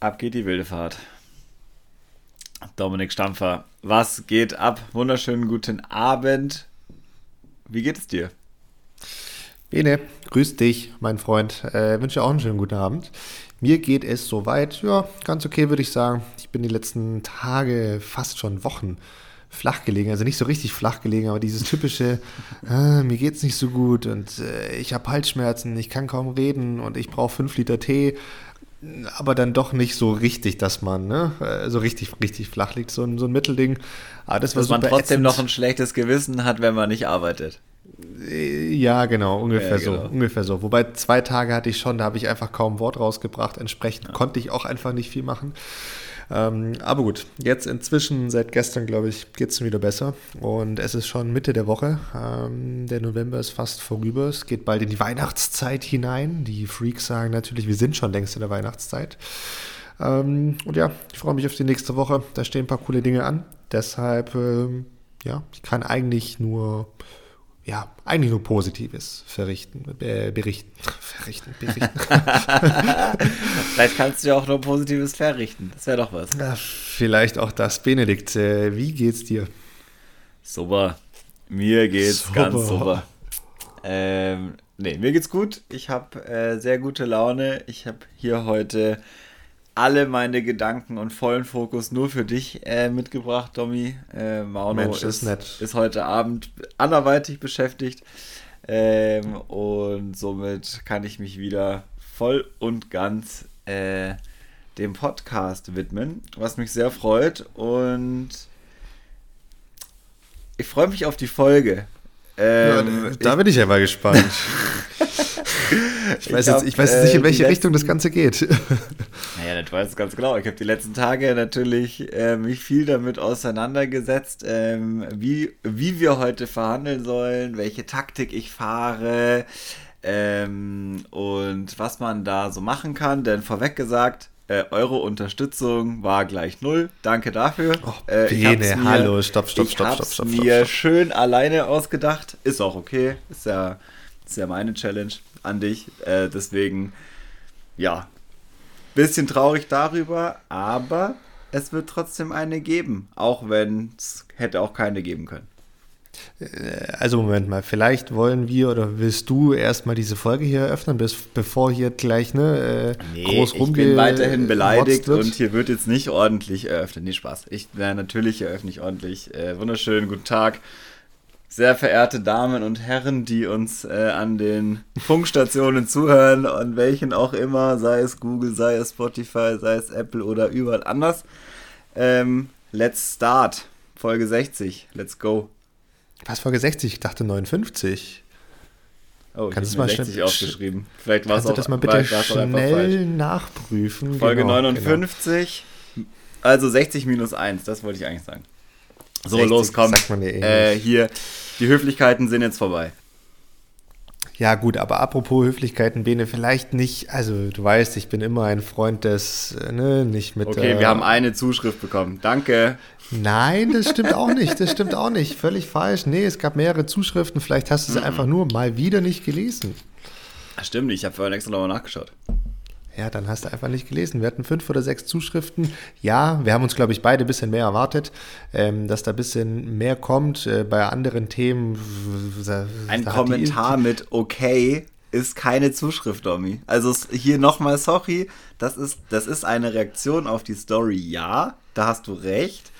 Ab geht die wilde Fahrt. Dominik Stampfer, was geht ab? Wunderschönen guten Abend. Wie geht es dir? Bene, grüß dich, mein Freund. Äh, wünsche auch einen schönen guten Abend. Mir geht es soweit, ja, ganz okay, würde ich sagen. Ich bin die letzten Tage, fast schon Wochen flach gelegen. Also nicht so richtig flach gelegen, aber dieses typische, äh, mir es nicht so gut und äh, ich habe Halsschmerzen, ich kann kaum reden und ich brauche fünf Liter Tee aber dann doch nicht so richtig, dass man ne, äh, so richtig, richtig flach liegt, so ein, so ein Mittelding. Aber ah, das dass man trotzdem ätzend. noch ein schlechtes Gewissen hat, wenn man nicht arbeitet. Äh, ja, genau, ungefähr ja, genau. so, ungefähr so. Wobei zwei Tage hatte ich schon, da habe ich einfach kaum Wort rausgebracht. Entsprechend ja. konnte ich auch einfach nicht viel machen. Ähm, aber gut, jetzt inzwischen, seit gestern, glaube ich, geht es wieder besser. Und es ist schon Mitte der Woche. Ähm, der November ist fast vorüber. Es geht bald in die Weihnachtszeit hinein. Die Freaks sagen natürlich, wir sind schon längst in der Weihnachtszeit. Ähm, und ja, ich freue mich auf die nächste Woche. Da stehen ein paar coole Dinge an. Deshalb, ähm, ja, ich kann eigentlich nur ja, eigentlich nur Positives verrichten, äh, berichten. Verrichten, berichten. vielleicht kannst du ja auch nur Positives verrichten. Das wäre doch was. Ja, vielleicht auch das. Benedikt, äh, wie geht's dir? Super. Mir geht's super. ganz super. Ähm, nee, mir geht's gut. Ich habe äh, sehr gute Laune. Ich habe hier heute alle meine Gedanken und vollen Fokus nur für dich äh, mitgebracht, Domi. Äh, Mauno Mensch, ist, ist, ist, heute Abend anderweitig beschäftigt. Ähm, und somit kann ich mich wieder voll und ganz äh, dem Podcast widmen, was mich sehr freut. Und ich freue mich auf die Folge. Ähm, ja, da bin ich ja mal gespannt. ich weiß, ich hab, jetzt, ich weiß jetzt nicht, in äh, welche Richtung das Ganze geht. Naja, das weiß ich ganz genau. Ich habe die letzten Tage natürlich äh, mich viel damit auseinandergesetzt, ähm, wie, wie wir heute verhandeln sollen, welche Taktik ich fahre ähm, und was man da so machen kann. Denn vorweg gesagt, äh, eure Unterstützung war gleich null. Danke dafür. Oh, äh, Bene, mir, hallo, stopp, stopp, stopp, stopp, stopp, stopp. mir stopp, schön alleine ausgedacht. Ist auch okay. Ist ja, ist ja meine Challenge an dich. Äh, deswegen, ja, bisschen traurig darüber, aber es wird trotzdem eine geben, auch wenn es hätte auch keine geben können. Äh, also Moment mal, vielleicht wollen wir oder willst du erstmal diese Folge hier eröffnen, bis, bevor hier gleich ne, äh, nee, groß Ich bin weiterhin beleidigt wird. und hier wird jetzt nicht ordentlich eröffnet. Nee, Spaß. Ich wäre natürlich eröffne ich ordentlich. Äh, wunderschönen guten Tag sehr verehrte Damen und Herren, die uns äh, an den Funkstationen zuhören, an welchen auch immer, sei es Google, sei es Spotify, sei es Apple oder überall anders. Ähm, let's start. Folge 60. Let's go. Was, Folge 60? Ich dachte 59. Oh, Kannst du mal 60 schnell, aufgeschrieben. Vielleicht war es auch, das mal bitte schnell nachprüfen. Folge genau, 59. Genau. Also 60 minus 1, das wollte ich eigentlich sagen. So, 60, los, komm. Eh äh, hier, die Höflichkeiten sind jetzt vorbei. Ja, gut, aber apropos Höflichkeiten, Bene, vielleicht nicht, also du weißt, ich bin immer ein Freund des, äh, ne, nicht mit. Okay, äh, wir haben eine Zuschrift bekommen. Danke. Nein, das stimmt auch nicht. Das stimmt auch nicht. Völlig falsch. Nee, es gab mehrere Zuschriften. Vielleicht hast du sie mm -mm. einfach nur mal wieder nicht gelesen. Stimmt nicht. Ich habe vorhin extra nochmal nachgeschaut. Ja, dann hast du einfach nicht gelesen. Wir hatten fünf oder sechs Zuschriften. Ja, wir haben uns, glaube ich, beide ein bisschen mehr erwartet, ähm, dass da ein bisschen mehr kommt. Äh, bei anderen Themen. Ein Kommentar mit okay ist keine Zuschrift, Domi. Also hier nochmal sorry, das ist, das ist eine Reaktion auf die Story, ja, da hast du recht,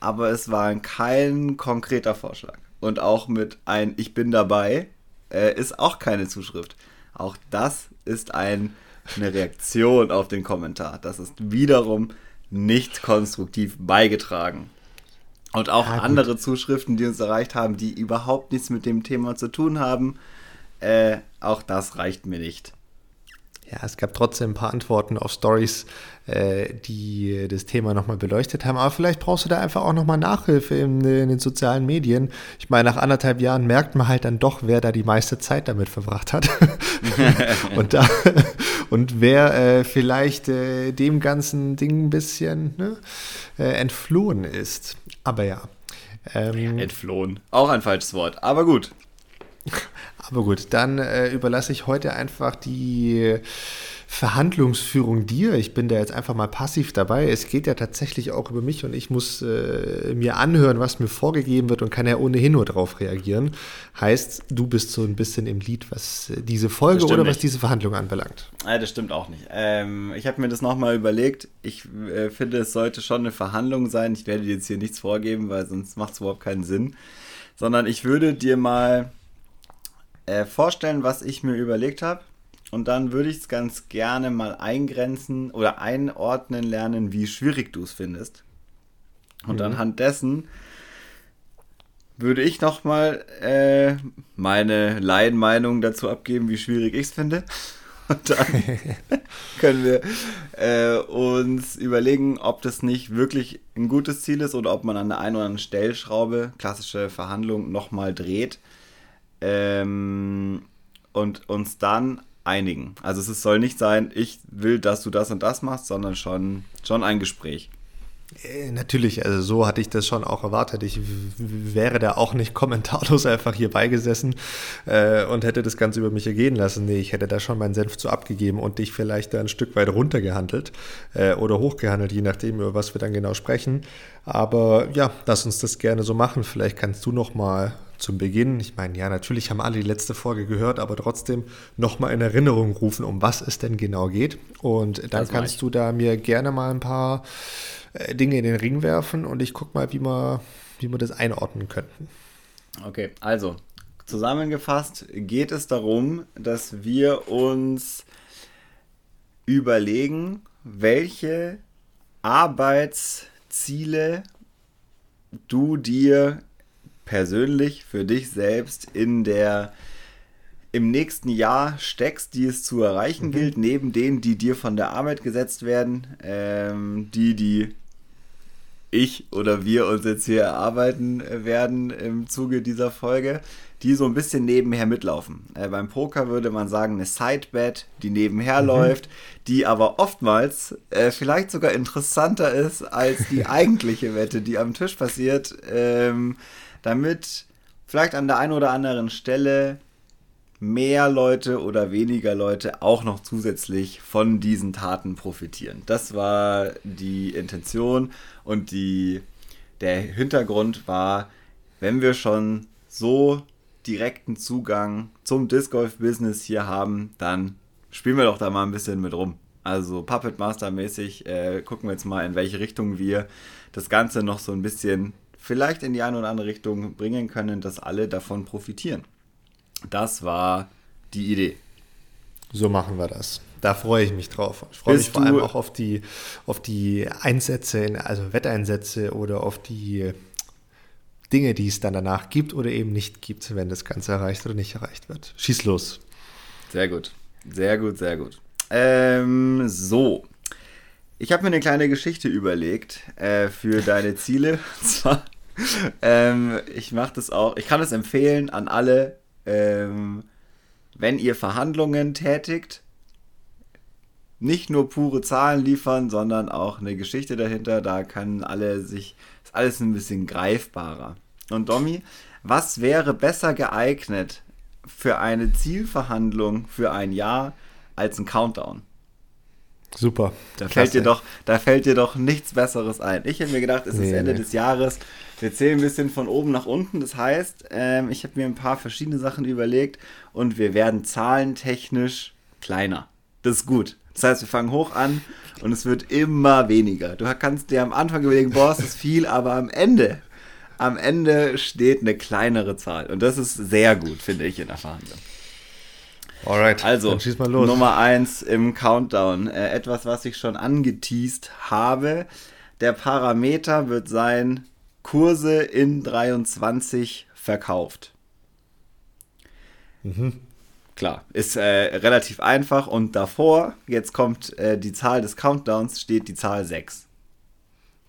aber es war kein konkreter Vorschlag. Und auch mit ein Ich bin dabei äh, ist auch keine Zuschrift. Auch das ist ein eine Reaktion auf den Kommentar. Das ist wiederum nicht konstruktiv beigetragen. Und auch ja, andere Zuschriften, die uns erreicht haben, die überhaupt nichts mit dem Thema zu tun haben, äh, auch das reicht mir nicht. Ja, es gab trotzdem ein paar Antworten auf Stories, äh, die das Thema nochmal beleuchtet haben. Aber vielleicht brauchst du da einfach auch nochmal Nachhilfe in, in, den sozialen Medien. Ich meine, nach anderthalb Jahren merkt man halt dann doch, wer da die meiste Zeit damit verbracht hat. und, da, und wer äh, vielleicht äh, dem ganzen Ding ein bisschen ne, äh, entflohen ist. Aber ja. Ähm, entflohen. Auch ein falsches Wort. Aber gut. Aber gut, dann äh, überlasse ich heute einfach die Verhandlungsführung dir. Ich bin da jetzt einfach mal passiv dabei. Es geht ja tatsächlich auch über mich und ich muss äh, mir anhören, was mir vorgegeben wird und kann ja ohnehin nur darauf reagieren. Heißt, du bist so ein bisschen im Lied, was diese Folge oder was diese Verhandlung anbelangt. Ja, das stimmt auch nicht. Ähm, ich habe mir das nochmal überlegt. Ich äh, finde, es sollte schon eine Verhandlung sein. Ich werde dir jetzt hier nichts vorgeben, weil sonst macht es überhaupt keinen Sinn. Sondern ich würde dir mal äh, vorstellen, was ich mir überlegt habe. Und dann würde ich es ganz gerne mal eingrenzen oder einordnen lernen, wie schwierig du es findest. Und mhm. anhand dessen würde ich nochmal äh, meine Laienmeinung dazu abgeben, wie schwierig ich es finde. Und dann können wir äh, uns überlegen, ob das nicht wirklich ein gutes Ziel ist oder ob man an der einen oder anderen Stellschraube, klassische Verhandlung, nochmal dreht ähm, und uns dann einigen. Also es soll nicht sein, ich will, dass du das und das machst, sondern schon, schon ein Gespräch. Äh, natürlich, also so hatte ich das schon auch erwartet. Ich wäre da auch nicht kommentarlos einfach hier beigesessen äh, und hätte das Ganze über mich ergehen lassen. Nee, ich hätte da schon meinen Senf zu abgegeben und dich vielleicht da ein Stück weit runtergehandelt äh, oder hochgehandelt, je nachdem, über was wir dann genau sprechen. Aber ja, lass uns das gerne so machen. Vielleicht kannst du noch mal zum Beginn, ich meine, ja, natürlich haben alle die letzte Folge gehört, aber trotzdem nochmal in Erinnerung rufen, um was es denn genau geht. Und dann das kannst du da mir gerne mal ein paar äh, Dinge in den Ring werfen und ich gucke mal, wie wir, wie wir das einordnen könnten. Okay, also zusammengefasst geht es darum, dass wir uns überlegen, welche Arbeitsziele du dir persönlich für dich selbst in der im nächsten Jahr steckst, die es zu erreichen mhm. gilt, neben denen, die dir von der Arbeit gesetzt werden, ähm, die, die ich oder wir uns jetzt hier erarbeiten werden im Zuge dieser Folge, die so ein bisschen nebenher mitlaufen. Äh, beim Poker würde man sagen, eine Sidebet, die nebenher mhm. läuft, die aber oftmals äh, vielleicht sogar interessanter ist als die eigentliche Wette, die am Tisch passiert. Ähm, damit vielleicht an der einen oder anderen Stelle mehr Leute oder weniger Leute auch noch zusätzlich von diesen Taten profitieren. Das war die Intention und die, der Hintergrund war, wenn wir schon so direkten Zugang zum Disc Golf Business hier haben, dann spielen wir doch da mal ein bisschen mit rum. Also Puppet Master mäßig äh, gucken wir jetzt mal, in welche Richtung wir das Ganze noch so ein bisschen vielleicht in die eine oder andere Richtung bringen können, dass alle davon profitieren. Das war die Idee. So machen wir das. Da freue ich mich drauf. Ich freue Bist mich vor allem auch auf die, auf die Einsätze, also Wetteinsätze oder auf die Dinge, die es dann danach gibt oder eben nicht gibt, wenn das Ganze erreicht oder nicht erreicht wird. Schieß los. Sehr gut. Sehr gut, sehr gut. Ähm, so, ich habe mir eine kleine Geschichte überlegt äh, für deine Ziele. Und zwar, ähm, ich mache das auch, ich kann es empfehlen an alle, ähm, wenn ihr Verhandlungen tätigt, nicht nur pure Zahlen liefern, sondern auch eine Geschichte dahinter. Da können alle sich, ist alles ein bisschen greifbarer. Und Domi, was wäre besser geeignet für eine Zielverhandlung für ein Jahr als ein Countdown? Super. Da fällt, dir doch, da fällt dir doch nichts Besseres ein. Ich hätte mir gedacht, es nee, ist Ende nee. des Jahres. Wir zählen ein bisschen von oben nach unten. Das heißt, ähm, ich habe mir ein paar verschiedene Sachen überlegt und wir werden zahlentechnisch kleiner. Das ist gut. Das heißt, wir fangen hoch an und es wird immer weniger. Du kannst dir am Anfang überlegen, boah, ist das viel, aber am Ende, am Ende steht eine kleinere Zahl. Und das ist sehr gut, finde ich, in der Verhandlung. Alright, also Nummer 1 im Countdown. Äh, etwas, was ich schon angeteased habe. Der Parameter wird sein Kurse in 23 verkauft. Mhm. Klar, ist äh, relativ einfach und davor, jetzt kommt äh, die Zahl des Countdowns, steht die Zahl 6.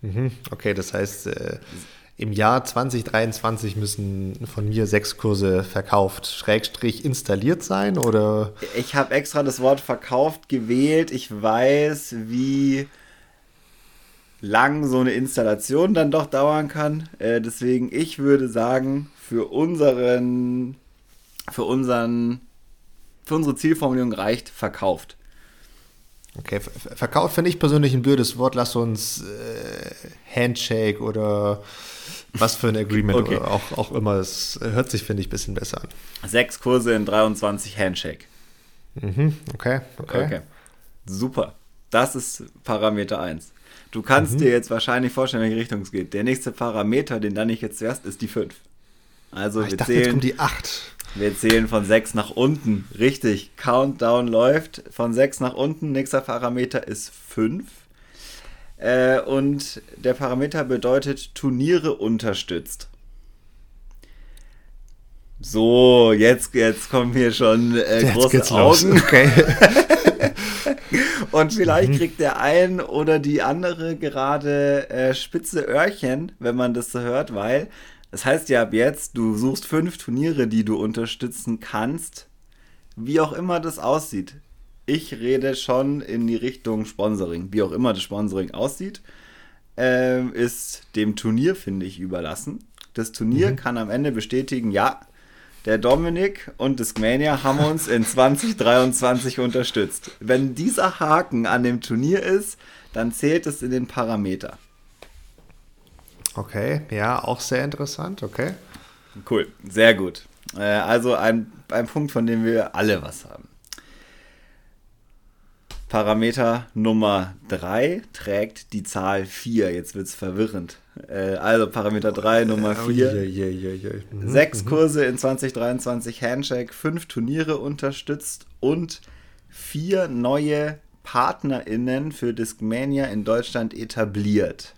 Mhm. Okay, das heißt, äh, im Jahr 2023 müssen von mir sechs Kurse verkauft, Schrägstrich installiert sein oder? Ich habe extra das Wort verkauft gewählt. Ich weiß, wie lang so eine Installation dann doch dauern kann. Äh, deswegen, ich würde sagen, für unseren, für unseren, für unsere Zielformulierung reicht verkauft. Okay, verkauft finde ich persönlich ein blödes Wort. Lass uns äh, Handshake oder was für ein Agreement okay. oder auch, auch immer. Das hört sich, finde ich, ein bisschen besser an. Sechs Kurse in 23 Handshake. Mhm, okay, okay. Okay. Super. Das ist Parameter 1. Du kannst mhm. dir jetzt wahrscheinlich vorstellen, in welche Richtung es geht. Der nächste Parameter, den dann ich jetzt zuerst, ist die 5. Also Ach, wir dachte, zählen, jetzt kommt die 8. Wir zählen von 6 nach unten. Richtig. Countdown läuft von 6 nach unten. Nächster Parameter ist 5. Äh, und der Parameter bedeutet Turniere unterstützt. So, jetzt, jetzt kommen hier schon äh, große Augen. Okay. Und vielleicht mhm. kriegt der ein oder die andere gerade äh, spitze Öhrchen, wenn man das so hört, weil das heißt ja ab jetzt, du suchst fünf Turniere, die du unterstützen kannst, wie auch immer das aussieht. Ich rede schon in die Richtung Sponsoring. Wie auch immer das Sponsoring aussieht, äh, ist dem Turnier, finde ich, überlassen. Das Turnier mhm. kann am Ende bestätigen, ja, der Dominik und Discmania haben uns in 2023 unterstützt. Wenn dieser Haken an dem Turnier ist, dann zählt es in den Parameter. Okay, ja, auch sehr interessant, okay. Cool, sehr gut. Äh, also ein, ein Punkt, von dem wir alle was haben. Parameter Nummer 3 trägt die Zahl 4. Jetzt wird es verwirrend. Äh, also Parameter 3, Nummer 4. Sechs Kurse in 2023 Handshake, fünf Turniere unterstützt und vier neue PartnerInnen für Discmania in Deutschland etabliert.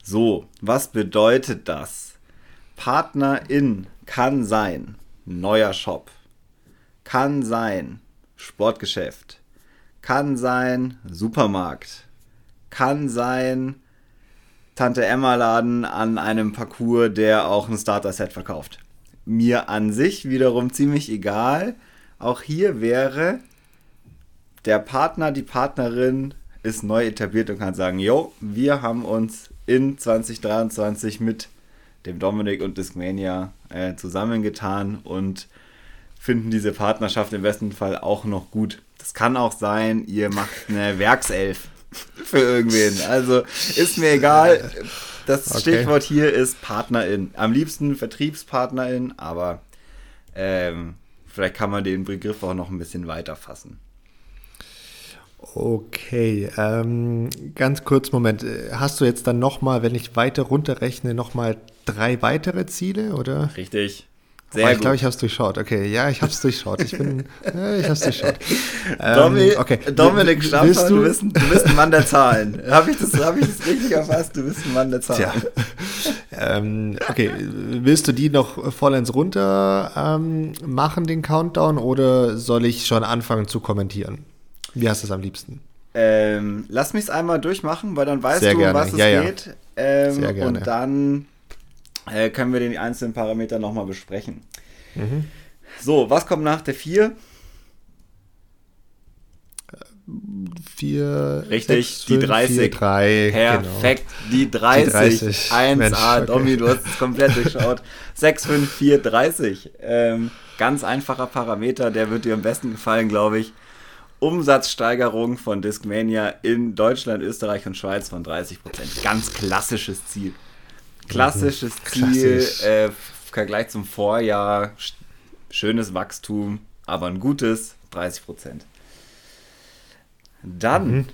So, was bedeutet das? Partnerin kann sein neuer Shop, kann sein Sportgeschäft, kann sein Supermarkt, kann sein Tante Emma Laden an einem Parcours, der auch ein Starter-Set verkauft. Mir an sich wiederum ziemlich egal. Auch hier wäre der Partner, die Partnerin ist neu etabliert und kann sagen, jo, wir haben uns in 2023 mit dem Dominik und Discmania äh, zusammengetan und finden diese Partnerschaft im besten Fall auch noch gut. Das kann auch sein, ihr macht eine Werkself für irgendwen. Also ist mir egal. Das okay. Stichwort hier ist Partnerin. Am liebsten Vertriebspartnerin, aber ähm, vielleicht kann man den Begriff auch noch ein bisschen weiter fassen. Okay, ähm, ganz kurz, Moment. Hast du jetzt dann nochmal, wenn ich weiter runterrechne, nochmal drei weitere Ziele, oder? Richtig. Sehr oh, ich glaube, ich habe es durchschaut. Okay, ja, ich habe es durchschaut. Ich bin, ja, ich habe es durchschaut. Ähm, okay. Dominik Stampfer, du? Du, bist, du bist ein Mann der Zahlen. Habe ich, das, hab ich das richtig erfasst? Du bist ein Mann der Zahlen. Ähm, okay, willst du die noch vollends runter ähm, machen, den Countdown, oder soll ich schon anfangen zu kommentieren? Wie hast du es am liebsten? Ähm, lass mich es einmal durchmachen, weil dann weißt Sehr du, um was es ja, geht. Ähm, Sehr gerne. Und dann äh, können wir den einzelnen Parameter nochmal besprechen. Mhm. So, was kommt nach der 4? 4, Richtig, 6, die 30. 4, 3, Perfekt, genau. die 30. Die 30. 1A, Mensch, okay. Domi, du hast es komplett durchschaut. 6, 5, 4, 30. Ähm, ganz einfacher Parameter, der wird dir am besten gefallen, glaube ich. Umsatzsteigerung von Discmania in Deutschland, Österreich und Schweiz von 30%. Ganz klassisches Ziel. Klassisches. Ziel, Klassisch. äh, Vergleich zum Vorjahr, schönes Wachstum, aber ein gutes, 30% Dann, mhm.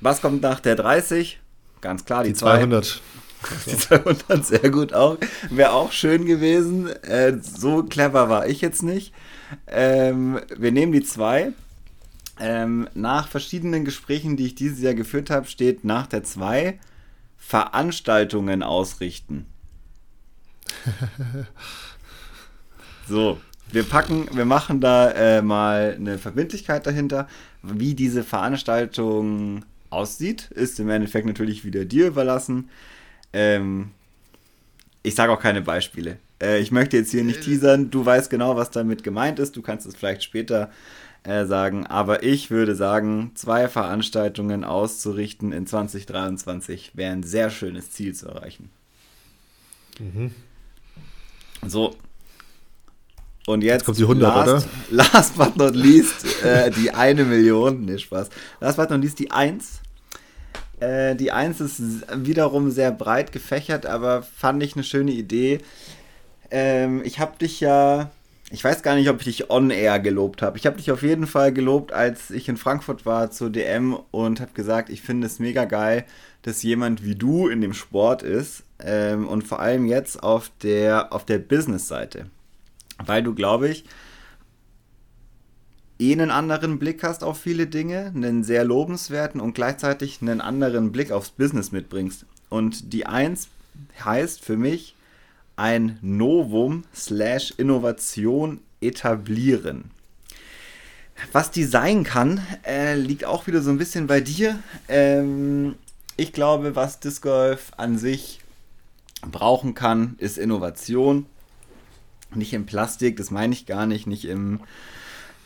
was kommt nach der 30? Ganz klar, die, die 200. Die 200, sehr gut auch. Wäre auch schön gewesen. Äh, so clever war ich jetzt nicht. Ähm, wir nehmen die 2. Ähm, nach verschiedenen Gesprächen, die ich dieses Jahr geführt habe, steht nach der 2 Veranstaltungen ausrichten. so, wir packen, wir machen da äh, mal eine Verbindlichkeit dahinter. Wie diese Veranstaltung aussieht, ist im Endeffekt natürlich wieder dir überlassen. Ähm, ich sage auch keine Beispiele. Äh, ich möchte jetzt hier nicht teasern. Du weißt genau, was damit gemeint ist. Du kannst es vielleicht später äh, sagen. Aber ich würde sagen, zwei Veranstaltungen auszurichten in 2023 wäre ein sehr schönes Ziel zu erreichen. Mhm. So. Und jetzt, jetzt kommt die 100, last, oder? Last but not least, äh, die eine Million. Nee, Spaß. Last but not least die 1. Äh, die 1 ist wiederum sehr breit gefächert, aber fand ich eine schöne Idee. Ähm, ich habe dich ja, ich weiß gar nicht, ob ich dich on-air gelobt habe. Ich habe dich auf jeden Fall gelobt, als ich in Frankfurt war zur DM und habe gesagt, ich finde es mega geil, dass jemand wie du in dem Sport ist ähm, und vor allem jetzt auf der, auf der Business-Seite. Weil du, glaube ich, eh einen anderen Blick hast auf viele Dinge, einen sehr lobenswerten und gleichzeitig einen anderen Blick aufs Business mitbringst. Und die Eins heißt für mich ein Novum slash Innovation etablieren. Was die sein kann, äh, liegt auch wieder so ein bisschen bei dir. Ähm, ich glaube, was Disc Golf an sich brauchen kann, ist Innovation. Nicht im Plastik, das meine ich gar nicht, nicht im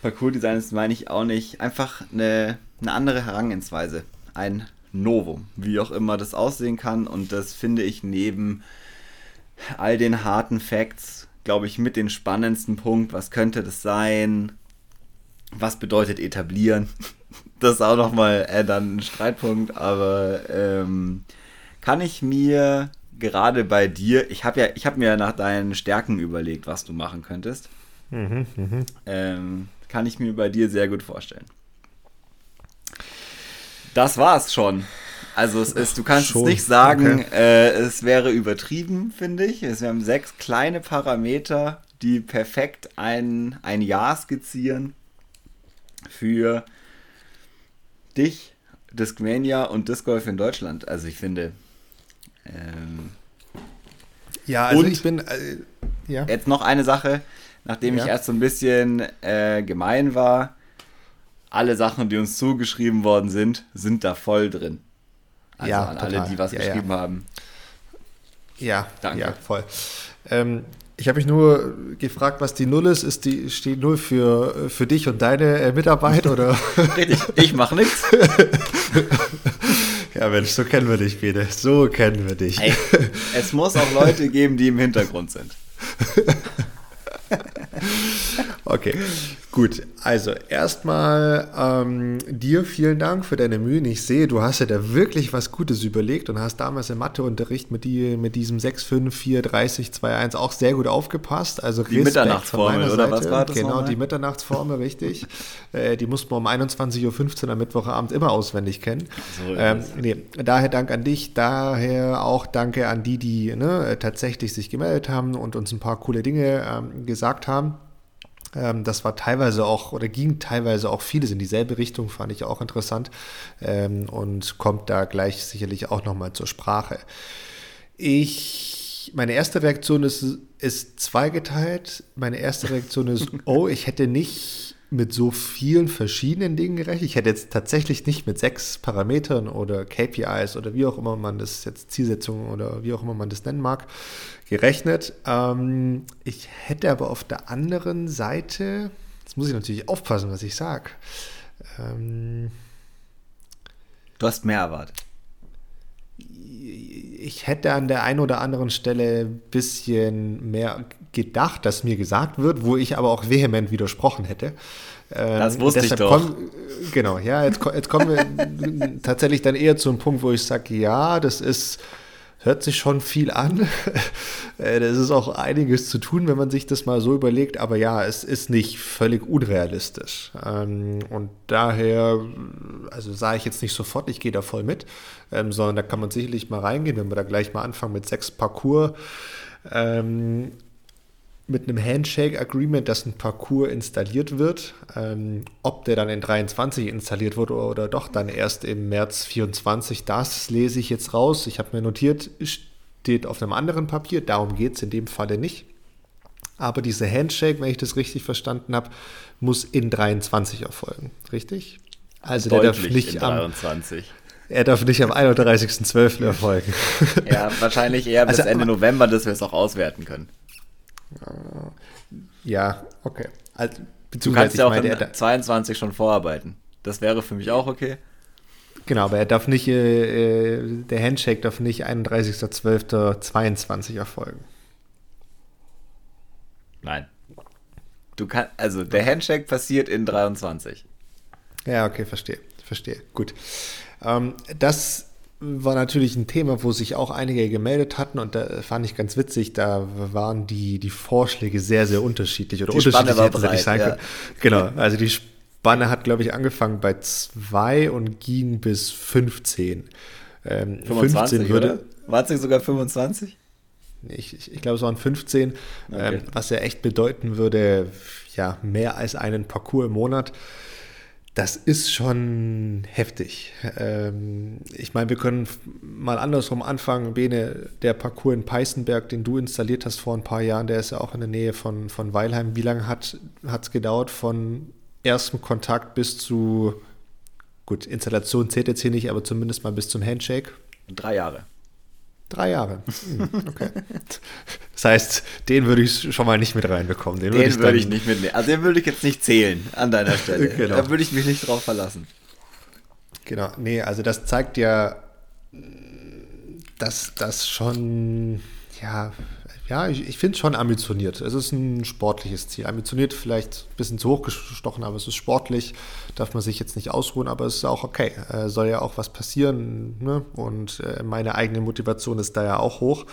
Parcours-Design, das meine ich auch nicht. Einfach eine, eine andere Herangehensweise. Ein Novum, wie auch immer das aussehen kann. Und das finde ich neben all den harten Facts, glaube ich, mit den spannendsten Punkt. Was könnte das sein? Was bedeutet etablieren? Das ist auch nochmal äh, dann ein Streitpunkt, aber ähm, kann ich mir gerade bei dir, ich habe ja, ich habe mir nach deinen Stärken überlegt, was du machen könntest. Mhm, mh. ähm, kann ich mir bei dir sehr gut vorstellen. Das war's schon. Also es ist, du kannst schon. nicht sagen, okay. äh, es wäre übertrieben, finde ich. Es haben sechs kleine Parameter, die perfekt ein, ein Jahr skizzieren für dich, Discmania und Disc Golf in Deutschland. Also ich finde. Ähm, ja, also und ich bin. Äh, ja. Jetzt noch eine Sache nachdem ja. ich erst so ein bisschen äh, gemein war, alle Sachen, die uns zugeschrieben worden sind, sind da voll drin. Also ja, an total. alle, die was ja, geschrieben ja. haben. Ja, danke. Ja, voll. Ähm, ich habe mich nur gefragt, was die Null ist. Ist die steht null für, für dich und deine äh, Mitarbeit oder? Richtig, ich mache nichts. Ja, Mensch, so kennen wir dich, Bede. So kennen wir dich. Hey, es muss auch Leute geben, die im Hintergrund sind. okay, gut. Also erstmal ähm, dir vielen Dank für deine Mühen. Ich sehe, du hast ja da wirklich was Gutes überlegt und hast damals im Matheunterricht mit, die, mit diesem 6, 5, 4, 30, 2, 1 auch sehr gut aufgepasst. Also die Mitternachtsformel, oder was war das? Genau, nochmal? die Mitternachtsformel, richtig. äh, die muss man um 21.15 Uhr am Mittwochabend immer auswendig kennen. So ähm, nee, daher Dank an dich, daher auch danke an die, die ne, tatsächlich sich gemeldet haben und uns ein paar coole Dinge ähm, gesagt haben. Ähm, das war teilweise auch oder ging teilweise auch vieles in dieselbe Richtung, fand ich auch interessant ähm, und kommt da gleich sicherlich auch nochmal zur Sprache. Ich, meine erste Reaktion ist, ist zweigeteilt. Meine erste Reaktion ist, oh, ich hätte nicht mit so vielen verschiedenen Dingen gerechnet. Ich hätte jetzt tatsächlich nicht mit sechs Parametern oder KPIs oder wie auch immer man das jetzt Zielsetzungen oder wie auch immer man das nennen mag, gerechnet. Ähm, ich hätte aber auf der anderen Seite, jetzt muss ich natürlich aufpassen, was ich sage. Ähm, du hast mehr erwartet. Ich hätte an der einen oder anderen Stelle ein bisschen mehr gedacht, dass mir gesagt wird, wo ich aber auch vehement widersprochen hätte. Ähm, das wusste ich doch. Komm, genau, ja, jetzt, jetzt kommen wir tatsächlich dann eher zu einem Punkt, wo ich sage, ja, das ist hört sich schon viel an. Äh, das ist auch einiges zu tun, wenn man sich das mal so überlegt. Aber ja, es ist nicht völlig unrealistisch. Ähm, und daher, also sage ich jetzt nicht sofort, ich gehe da voll mit, ähm, sondern da kann man sicherlich mal reingehen, wenn wir da gleich mal anfangen mit sechs Parcours. Mit einem Handshake-Agreement, dass ein Parcours installiert wird. Ähm, ob der dann in 23 installiert wurde oder doch dann erst im März 24, das lese ich jetzt raus. Ich habe mir notiert, steht auf einem anderen Papier, darum geht es in dem Falle nicht. Aber dieser Handshake, wenn ich das richtig verstanden habe, muss in 23 erfolgen, richtig? Also Deutlich der darf nicht in 23. Am, er darf nicht am 31.12. erfolgen. Ja, wahrscheinlich eher bis also, Ende November, dass wir es auch auswerten können. Ja, okay. Also, du kannst ja auch meine, in 22 schon vorarbeiten. Das wäre für mich auch okay. Genau, aber er darf nicht, äh, äh der Handshake darf nicht 31.12.22 erfolgen. Nein. Du kann, also der Handshake passiert in 23. Ja, okay, verstehe. Verstehe. Gut. Ähm, das war natürlich ein Thema, wo sich auch einige gemeldet hatten und da fand ich ganz witzig, da waren die, die Vorschläge sehr, sehr unterschiedlich oder die unterschiedlich hätten breit, nicht sein ja. können. Genau, also die Spanne hat, glaube ich, angefangen bei 2 und ging bis 15. Ähm, 25, 15 würde. War es sogar 25? Ich, ich, ich glaube, es waren 15, okay. ähm, was ja echt bedeuten würde, ja, mehr als einen Parcours im Monat. Das ist schon heftig. Ähm, ich meine, wir können mal andersrum anfangen. Bene, der Parcours in Peißenberg, den du installiert hast vor ein paar Jahren, der ist ja auch in der Nähe von, von Weilheim. Wie lange hat es gedauert von erstem Kontakt bis zu, gut, Installation zählt jetzt hier nicht, aber zumindest mal bis zum Handshake? Drei Jahre. Drei Jahre. Hm, okay. Das heißt, den würde ich schon mal nicht mit reinbekommen. Den, den würde ich, würd ich, nicht mitnehmen. Also den würde ich jetzt nicht zählen an deiner Stelle. genau. Da würde ich mich nicht drauf verlassen. Genau. Nee, also das zeigt ja, dass das schon, ja, ja, ich, ich finde es schon ambitioniert. Es ist ein sportliches Ziel. Ambitioniert vielleicht ein bisschen zu hoch gestochen, aber es ist sportlich. Darf man sich jetzt nicht ausruhen, aber es ist auch okay. Äh, soll ja auch was passieren. Ne? Und äh, meine eigene Motivation ist da ja auch hoch.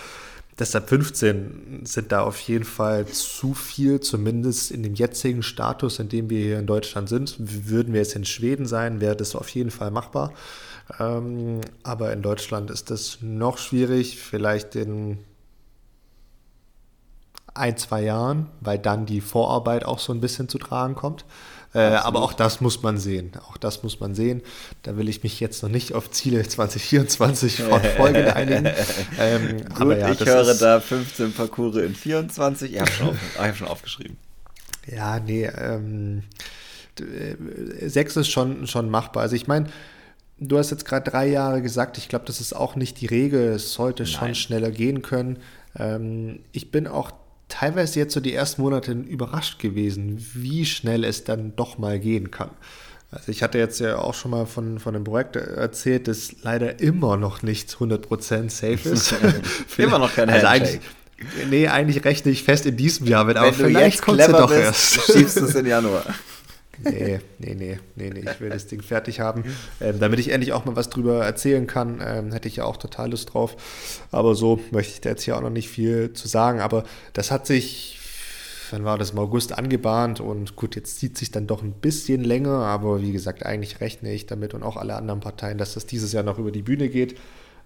Deshalb 15 sind da auf jeden Fall zu viel, zumindest in dem jetzigen Status, in dem wir hier in Deutschland sind. Würden wir jetzt in Schweden sein, wäre das auf jeden Fall machbar. Ähm, aber in Deutschland ist das noch schwierig. Vielleicht in ein, zwei Jahren, weil dann die Vorarbeit auch so ein bisschen zu tragen kommt. Äh, aber auch das muss man sehen. Auch das muss man sehen. Da will ich mich jetzt noch nicht auf Ziele 2024 fortfolgend einigen. Ähm, Gut, aber ja, ich höre da 15 Parcours in 24. Ich habe schon, auf, hab schon aufgeschrieben. Ja, nee, ähm, äh, sechs ist schon, schon machbar. Also ich meine, du hast jetzt gerade drei Jahre gesagt, ich glaube, das ist auch nicht die Regel. Es sollte Nein. schon schneller gehen können. Ähm, ich bin auch teilweise jetzt so die ersten Monate überrascht gewesen, wie schnell es dann doch mal gehen kann. Also ich hatte jetzt ja auch schon mal von, von einem Projekt erzählt, das leider immer noch nicht 100% safe ist. immer noch kein also eigentlich, Nee, eigentlich rechne ich fest in diesem Jahr mit, aber vielleicht kommt es ja doch bist, erst. Schiebst es in Januar. Nee, nee, nee, nee, nee, ich will das Ding fertig haben. Ähm, damit ich endlich auch mal was drüber erzählen kann, ähm, hätte ich ja auch total Lust drauf. Aber so möchte ich da jetzt hier auch noch nicht viel zu sagen. Aber das hat sich, wann war das, im August angebahnt und gut, jetzt zieht sich dann doch ein bisschen länger. Aber wie gesagt, eigentlich rechne ich damit und auch alle anderen Parteien, dass das dieses Jahr noch über die Bühne geht.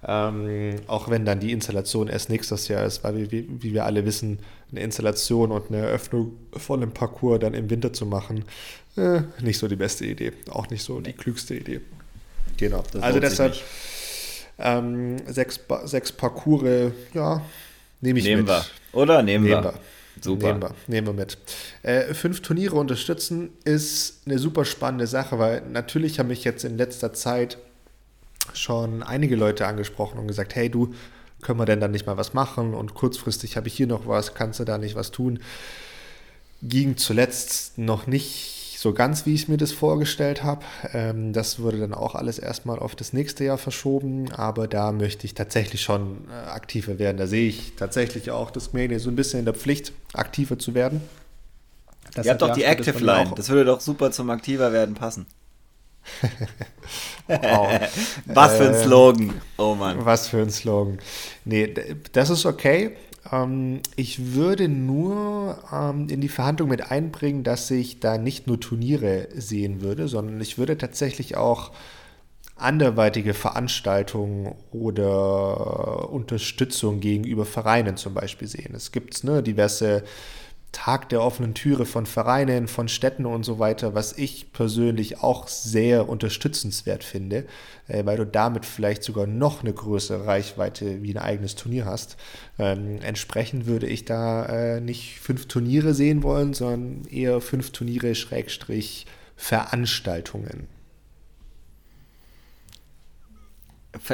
Ähm, auch wenn dann die Installation erst nächstes Jahr ist, weil wir, wie wir alle wissen, eine Installation und eine Eröffnung von einem Parcours dann im Winter zu machen, äh, nicht so die beste Idee. Auch nicht so die klügste Idee. Genau. Das also deshalb ähm, sechs, sechs Parcours, ja, nehme ich nehmen mit. Wir. Oder nehmen, nehmen wir. wir. Super. Nehmen wir, nehmen wir mit. Äh, fünf Turniere unterstützen ist eine super spannende Sache, weil natürlich habe ich jetzt in letzter Zeit schon einige Leute angesprochen und gesagt, hey du, können wir denn dann nicht mal was machen? Und kurzfristig habe ich hier noch was, kannst du da nicht was tun? Ging zuletzt noch nicht so ganz, wie ich mir das vorgestellt habe. Ähm, das wurde dann auch alles erstmal auf das nächste Jahr verschoben, aber da möchte ich tatsächlich schon äh, aktiver werden. Da sehe ich tatsächlich auch das Mania so ein bisschen in der Pflicht, aktiver zu werden. Das Ihr habt doch die Active Line, das würde doch super zum aktiver werden passen wow. Was für ein äh, Slogan. Oh Mann. Was für ein Slogan. Nee, das ist okay. Ähm, ich würde nur ähm, in die Verhandlung mit einbringen, dass ich da nicht nur Turniere sehen würde, sondern ich würde tatsächlich auch anderweitige Veranstaltungen oder Unterstützung gegenüber Vereinen zum Beispiel sehen. Es gibt ne, diverse Tag der offenen Türe von Vereinen, von Städten und so weiter, was ich persönlich auch sehr unterstützenswert finde, äh, weil du damit vielleicht sogar noch eine größere Reichweite wie ein eigenes Turnier hast. Ähm, entsprechend würde ich da äh, nicht fünf Turniere sehen wollen, sondern eher fünf Turniere Schrägstrich Veranstaltungen.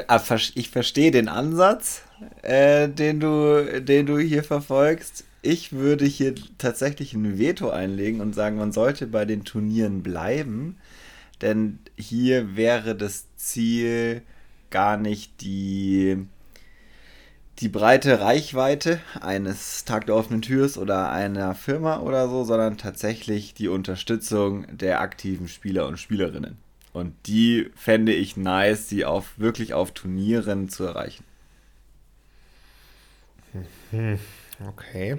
Ah, ich verstehe den Ansatz, äh, den, du, den du hier verfolgst ich würde hier tatsächlich ein Veto einlegen und sagen, man sollte bei den Turnieren bleiben, denn hier wäre das Ziel gar nicht die, die breite Reichweite eines Tag der offenen Türs oder einer Firma oder so, sondern tatsächlich die Unterstützung der aktiven Spieler und Spielerinnen. Und die fände ich nice, sie auf wirklich auf Turnieren zu erreichen. Hm, okay.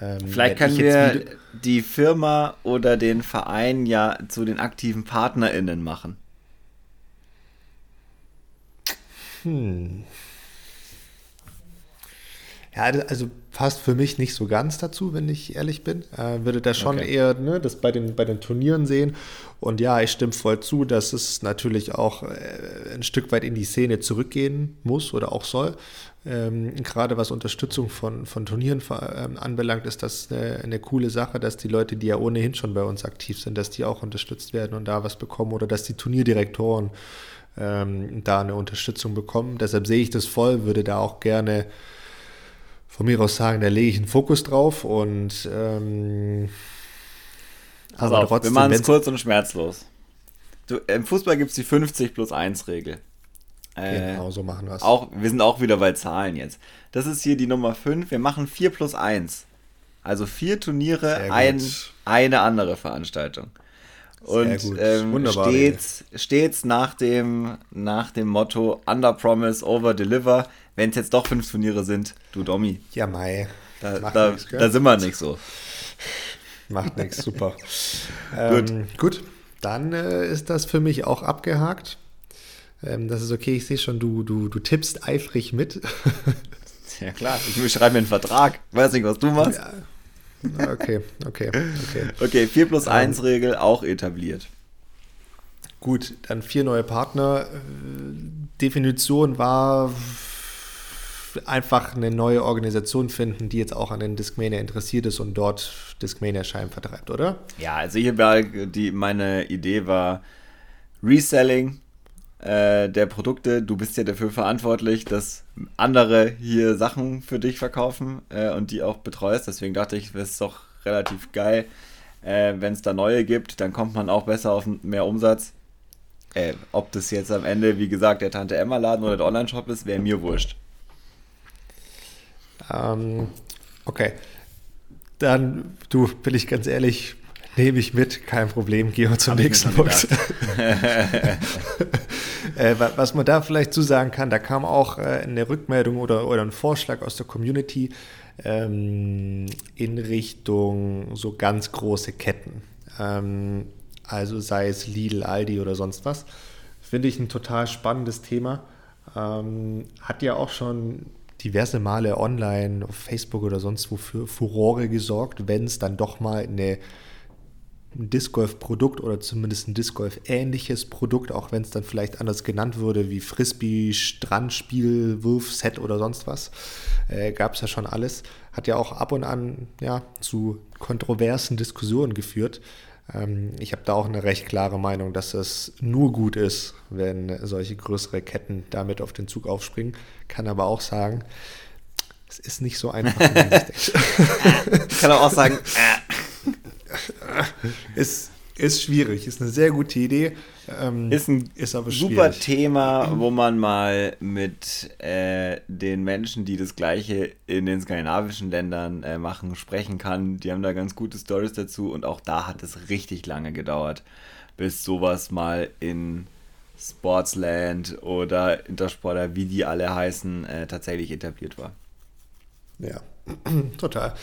Ähm, Vielleicht können wir die Firma oder den Verein ja zu den aktiven PartnerInnen machen. Hm. Ja, also passt für mich nicht so ganz dazu, wenn ich ehrlich bin. Äh, würde da schon okay. eher ne, das bei den, bei den Turnieren sehen. Und ja, ich stimme voll zu, dass es natürlich auch äh, ein Stück weit in die Szene zurückgehen muss oder auch soll. Ähm, gerade was Unterstützung von, von Turnieren ähm, anbelangt, ist das eine, eine, coole Sache, dass die Leute, die ja ohnehin schon bei uns aktiv sind, dass die auch unterstützt werden und da was bekommen oder dass die Turnierdirektoren ähm, da eine Unterstützung bekommen. Deshalb sehe ich das voll, würde da auch gerne von mir aus sagen, da lege ich einen Fokus drauf und ähm, aber auf, trotzdem, wir machen es kurz und schmerzlos. Du, Im Fußball gibt es die 50 plus 1 Regel. Äh, genau, so machen wir es. wir sind auch wieder bei Zahlen jetzt. Das ist hier die Nummer 5. Wir machen 4 plus 1. Also vier Turniere, ein, eine andere Veranstaltung. Und ähm, stets, stets nach, dem, nach dem Motto Under Promise, Over Deliver. Wenn es jetzt doch fünf Turniere sind, du Domi. Ja, Mai. Da, da, nix, da, sind wir nicht so. Macht nichts, super. ähm, gut. gut, dann äh, ist das für mich auch abgehakt. Ähm, das ist okay, ich sehe schon, du, du, du tippst eifrig mit. ja klar, ich schreibe mir einen Vertrag. Weiß nicht, was du machst. Ja. Okay, okay, okay. Okay, 4 plus 1 ähm, Regel auch etabliert. Gut, dann vier neue Partner. Definition war einfach eine neue Organisation finden, die jetzt auch an den Discmania interessiert ist und dort Discmania-Schein vertreibt, oder? Ja, also hier war die, meine Idee war Reselling äh, der Produkte. Du bist ja dafür verantwortlich, dass andere hier Sachen für dich verkaufen äh, und die auch betreust. Deswegen dachte ich, es ist doch relativ geil, äh, wenn es da neue gibt. Dann kommt man auch besser auf mehr Umsatz. Äh, ob das jetzt am Ende, wie gesagt, der Tante Emma Laden oder der Online-Shop ist, wäre mir wurscht. Ähm, okay. Dann, du, will ich ganz ehrlich, nehme ich mit, kein Problem, gehen wir zum Hab nächsten Punkt. äh, was man da vielleicht zu sagen kann, da kam auch äh, eine Rückmeldung oder, oder ein Vorschlag aus der Community ähm, in Richtung so ganz große Ketten. Ähm, also sei es Lidl, Aldi oder sonst was. Finde ich ein total spannendes Thema. Ähm, hat ja auch schon diverse Male online auf Facebook oder sonst wo für Furore gesorgt, wenn es dann doch mal eine ein Disc Golf Produkt oder zumindest ein Disc Golf ähnliches Produkt, auch wenn es dann vielleicht anders genannt würde, wie Frisbee, Strandspiel, Wurfset oder sonst was, äh, gab es ja schon alles. Hat ja auch ab und an ja, zu kontroversen Diskussionen geführt. Ähm, ich habe da auch eine recht klare Meinung, dass es nur gut ist, wenn solche größere Ketten damit auf den Zug aufspringen. Kann aber auch sagen, es ist nicht so einfach, wie man sich denkt. Ich kann auch sagen, äh, ist, schwierig, ist eine sehr gute Idee. Ähm, ist ein ist aber super Thema, wo man mal mit äh, den Menschen, die das Gleiche in den skandinavischen Ländern äh, machen, sprechen kann. Die haben da ganz gute Stories dazu und auch da hat es richtig lange gedauert, bis sowas mal in Sportsland oder Intersporter, wie die alle heißen, äh, tatsächlich etabliert war. Ja, total.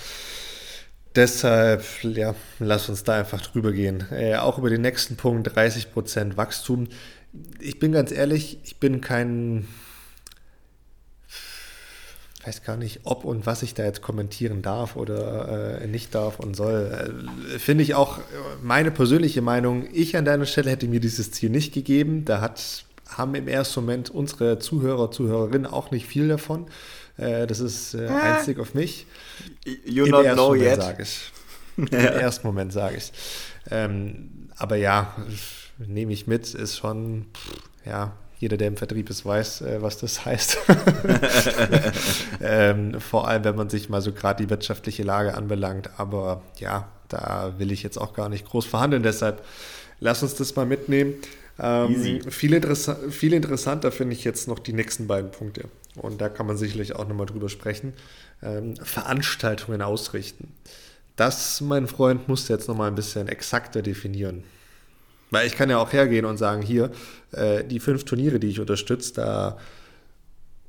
Deshalb, ja, lass uns da einfach drüber gehen. Äh, auch über den nächsten Punkt, 30% Wachstum. Ich bin ganz ehrlich, ich bin kein, weiß gar nicht, ob und was ich da jetzt kommentieren darf oder äh, nicht darf und soll. Äh, Finde ich auch meine persönliche Meinung. Ich an deiner Stelle hätte mir dieses Ziel nicht gegeben. Da hat, haben im ersten Moment unsere Zuhörer, Zuhörerinnen auch nicht viel davon. Äh, das ist äh, ah. einzig auf mich. You Im not know Moment yet. Sag ich. Im ersten Moment sage ich. Ähm, aber ja, nehme ich mit, ist schon, ja, jeder, der im Vertrieb ist, weiß, äh, was das heißt. ähm, vor allem, wenn man sich mal so gerade die wirtschaftliche Lage anbelangt. Aber ja, da will ich jetzt auch gar nicht groß verhandeln. Deshalb lass uns das mal mitnehmen. Ähm, viel, interessa viel interessanter finde ich jetzt noch die nächsten beiden Punkte. Und da kann man sicherlich auch nochmal drüber sprechen, ähm, Veranstaltungen ausrichten. Das, mein Freund, musst du jetzt nochmal ein bisschen exakter definieren. Weil ich kann ja auch hergehen und sagen, hier, äh, die fünf Turniere, die ich unterstütze, da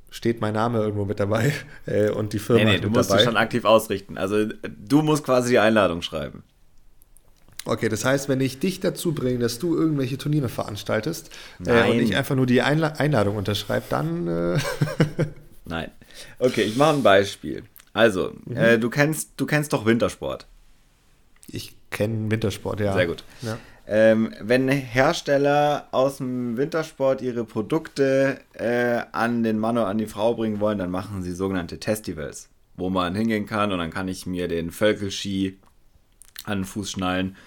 steht mein Name irgendwo mit dabei äh, und die Firma. Nee, nee, du musst dabei. schon aktiv ausrichten. Also du musst quasi die Einladung schreiben. Okay, das heißt, wenn ich dich dazu bringe, dass du irgendwelche Turniere veranstaltest äh, und ich einfach nur die Einla Einladung unterschreibe, dann. Äh Nein. Okay, ich mache ein Beispiel. Also, mhm. äh, du, kennst, du kennst doch Wintersport. Ich kenne Wintersport, ja. Sehr gut. Ja. Ähm, wenn Hersteller aus dem Wintersport ihre Produkte äh, an den Mann oder an die Frau bringen wollen, dann machen sie sogenannte Festivals, wo man hingehen kann und dann kann ich mir den Völkelski an den Fuß schnallen,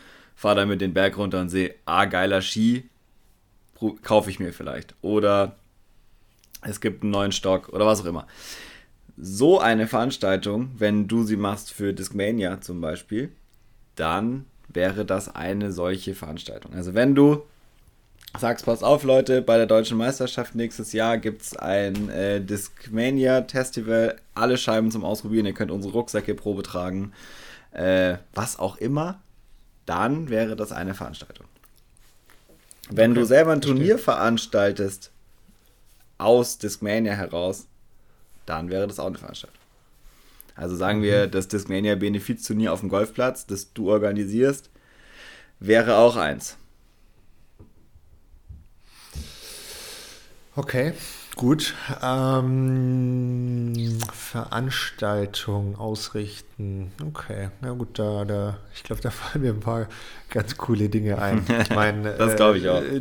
fahre damit den Berg runter und sehe, ah, geiler Ski, kaufe ich mir vielleicht. Oder es gibt einen neuen Stock oder was auch immer. So eine Veranstaltung, wenn du sie machst für Discmania zum Beispiel, dann wäre das eine solche Veranstaltung. Also wenn du sagst, pass auf Leute, bei der deutschen Meisterschaft nächstes Jahr gibt es ein äh, Discmania Festival, alle Scheiben zum Ausprobieren, ihr könnt unsere Rucksäcke Probe tragen, äh, was auch immer, dann wäre das eine Veranstaltung. Wenn okay, du selber ein Turnier verstehe. veranstaltest, aus Discmania heraus, dann wäre das auch eine Veranstaltung. Also sagen wir, mhm. das Discmania Benefizturnier auf dem Golfplatz, das du organisierst, wäre auch eins. Okay, gut. Ähm, Veranstaltung ausrichten. Okay, na gut, da, da, ich glaube, da fallen mir ein paar ganz coole Dinge ein. Ich meine, das glaube ich auch. Äh,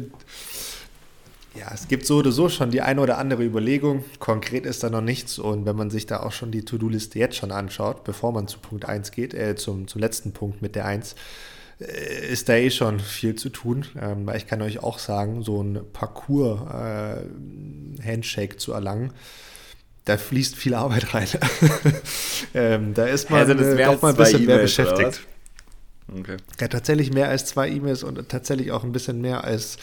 ja, es gibt so oder so schon die eine oder andere Überlegung. Konkret ist da noch nichts. Und wenn man sich da auch schon die To-Do-Liste jetzt schon anschaut, bevor man zu Punkt 1 geht, äh, zum, zum letzten Punkt mit der 1, äh, ist da eh schon viel zu tun. Ähm, weil ich kann euch auch sagen, so ein Parcours-Handshake äh, zu erlangen, da fließt viel Arbeit rein. ähm, da ist man also äh, doch mal ein bisschen mehr beschäftigt. Okay. Ja, tatsächlich mehr als zwei E-Mails und tatsächlich auch ein bisschen mehr als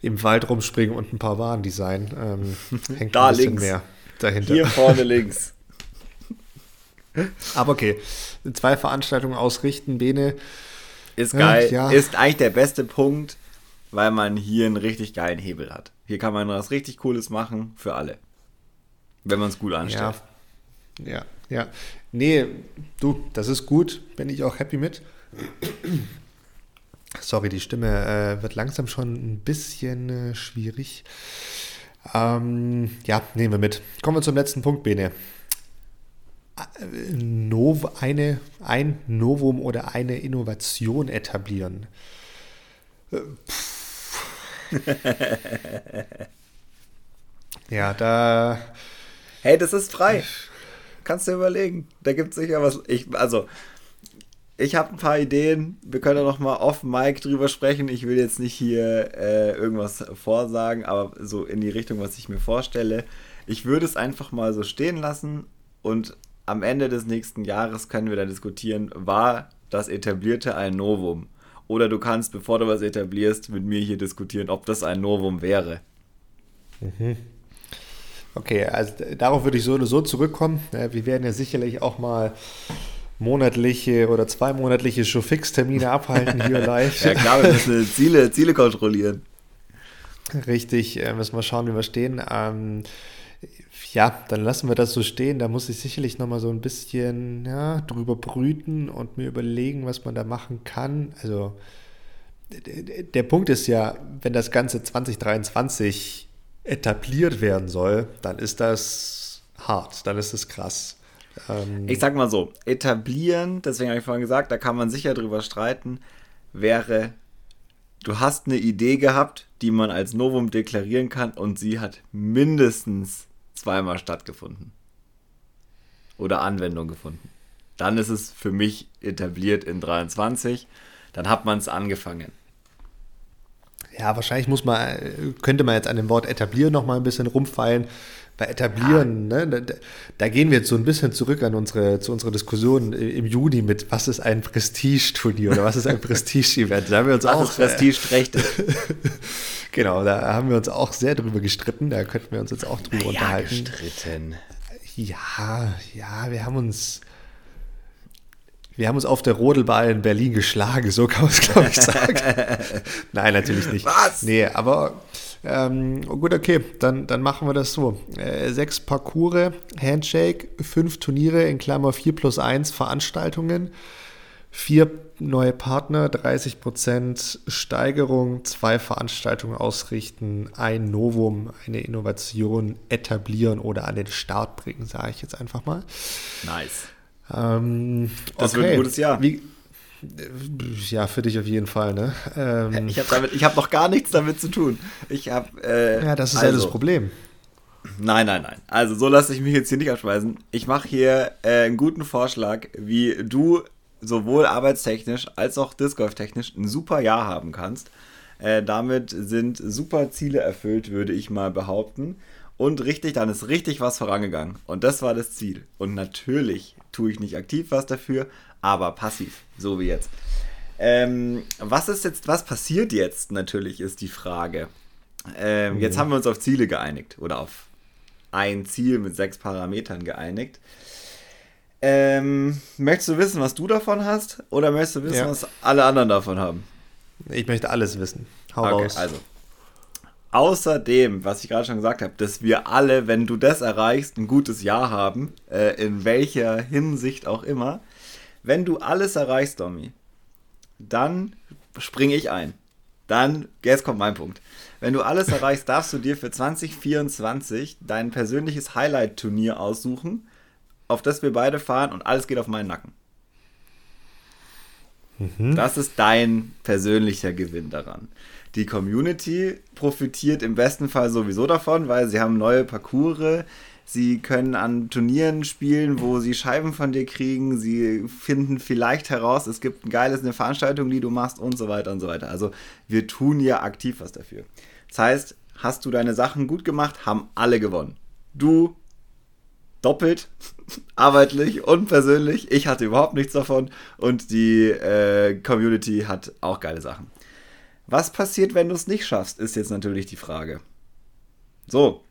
im Wald rumspringen und ein paar Waren designen. Ähm, hängt da ein bisschen links. mehr dahinter. Hier vorne links. Aber okay, zwei Veranstaltungen ausrichten, Bene. Ist geil. Ja. Ist eigentlich der beste Punkt, weil man hier einen richtig geilen Hebel hat. Hier kann man was richtig Cooles machen für alle. Wenn man es gut anstellt. Ja, ja, ja. Nee, du, das ist gut. Bin ich auch happy mit. Sorry, die Stimme äh, wird langsam schon ein bisschen äh, schwierig. Ähm, ja, nehmen wir mit. Kommen wir zum letzten Punkt, Bene. Nov eine, ein Novum oder eine Innovation etablieren. Äh, ja, da. Hey, das ist frei. Kannst du überlegen. Da gibt es sicher was. Ich, also, ich habe ein paar Ideen. Wir können da noch mal off Mike drüber sprechen. Ich will jetzt nicht hier äh, irgendwas vorsagen, aber so in die Richtung, was ich mir vorstelle. Ich würde es einfach mal so stehen lassen und am Ende des nächsten Jahres können wir da diskutieren, war das etablierte ein Novum? Oder du kannst, bevor du was etablierst, mit mir hier diskutieren, ob das ein Novum wäre. Mhm. Okay, also darauf würde ich so oder so zurückkommen. Wir werden ja sicherlich auch mal monatliche oder zweimonatliche Showfix-Termine abhalten hier live. ja klar, wir müssen Ziele, Ziele kontrollieren. Richtig, äh, müssen wir schauen, wie wir stehen. Ähm, ja, dann lassen wir das so stehen. Da muss ich sicherlich nochmal so ein bisschen ja, drüber brüten und mir überlegen, was man da machen kann. Also der Punkt ist ja, wenn das Ganze 2023 etabliert werden soll, dann ist das hart, dann ist es krass. Ähm, ich sag mal so, etablieren, deswegen habe ich vorhin gesagt, da kann man sicher drüber streiten, wäre, du hast eine Idee gehabt, die man als Novum deklarieren kann und sie hat mindestens zweimal stattgefunden. Oder Anwendung gefunden. Dann ist es für mich etabliert in 23. Dann hat man es angefangen. Ja, wahrscheinlich muss man, könnte man jetzt an dem Wort etablieren noch mal ein bisschen rumfeilen bei etablieren, ja. ne, da, da, gehen wir jetzt so ein bisschen zurück an unsere, zu unserer Diskussion im Juni mit, was ist ein Prestige-Turnier oder was ist ein Prestige-Event? Da haben wir uns was auch. Prestige-Rechte. genau, da haben wir uns auch sehr drüber gestritten. Da könnten wir uns jetzt auch drüber ja, unterhalten. gestritten. Ja, ja, wir haben uns. Wir haben uns auf der Rodelbahn in Berlin geschlagen, so kann man es, glaube ich, sagen. Nein, natürlich nicht. Was? Nee, aber ähm, gut, okay, dann, dann machen wir das so. Äh, sechs Parcours, Handshake, fünf Turniere in Klammer 4 plus 1 Veranstaltungen, vier neue Partner, 30% Steigerung, zwei Veranstaltungen ausrichten, ein Novum, eine Innovation etablieren oder an den Start bringen, sage ich jetzt einfach mal. Nice. Ähm, das okay. wird ein gutes Jahr. Wie, ja, für dich auf jeden Fall, ne? Ähm, ich habe hab noch gar nichts damit zu tun. Ich habe. Äh, ja, das ist also, ja das also Problem. Nein, nein, nein. Also so lasse ich mich jetzt hier nicht abschmeißen. Ich mache hier äh, einen guten Vorschlag, wie du sowohl arbeitstechnisch als auch Disc Golf technisch ein super Jahr haben kannst. Äh, damit sind super Ziele erfüllt, würde ich mal behaupten. Und richtig, dann ist richtig was vorangegangen. Und das war das Ziel. Und natürlich tue ich nicht aktiv was dafür, aber passiv, so wie jetzt. Ähm, was ist jetzt, was passiert jetzt natürlich, ist die Frage. Ähm, mhm. Jetzt haben wir uns auf Ziele geeinigt oder auf ein Ziel mit sechs Parametern geeinigt. Ähm, möchtest du wissen, was du davon hast? Oder möchtest du wissen, ja. was alle anderen davon haben? Ich möchte alles wissen. Hau okay, raus. Also. Außerdem, was ich gerade schon gesagt habe, dass wir alle, wenn du das erreichst, ein gutes Jahr haben, äh, in welcher Hinsicht auch immer, wenn du alles erreichst, Domi, dann springe ich ein. Dann, jetzt kommt mein Punkt. Wenn du alles erreichst, darfst du dir für 2024 dein persönliches Highlight-Turnier aussuchen, auf das wir beide fahren und alles geht auf meinen Nacken. Mhm. Das ist dein persönlicher Gewinn daran. Die Community profitiert im besten Fall sowieso davon, weil sie haben neue Parcours, Sie können an Turnieren spielen, wo sie Scheiben von dir kriegen. Sie finden vielleicht heraus, es gibt ein geiles, eine Veranstaltung, die du machst und so weiter und so weiter. Also wir tun ja aktiv was dafür. Das heißt, hast du deine Sachen gut gemacht, haben alle gewonnen. Du doppelt, arbeitlich und persönlich. Ich hatte überhaupt nichts davon und die äh, Community hat auch geile Sachen. Was passiert, wenn du es nicht schaffst, ist jetzt natürlich die Frage. So,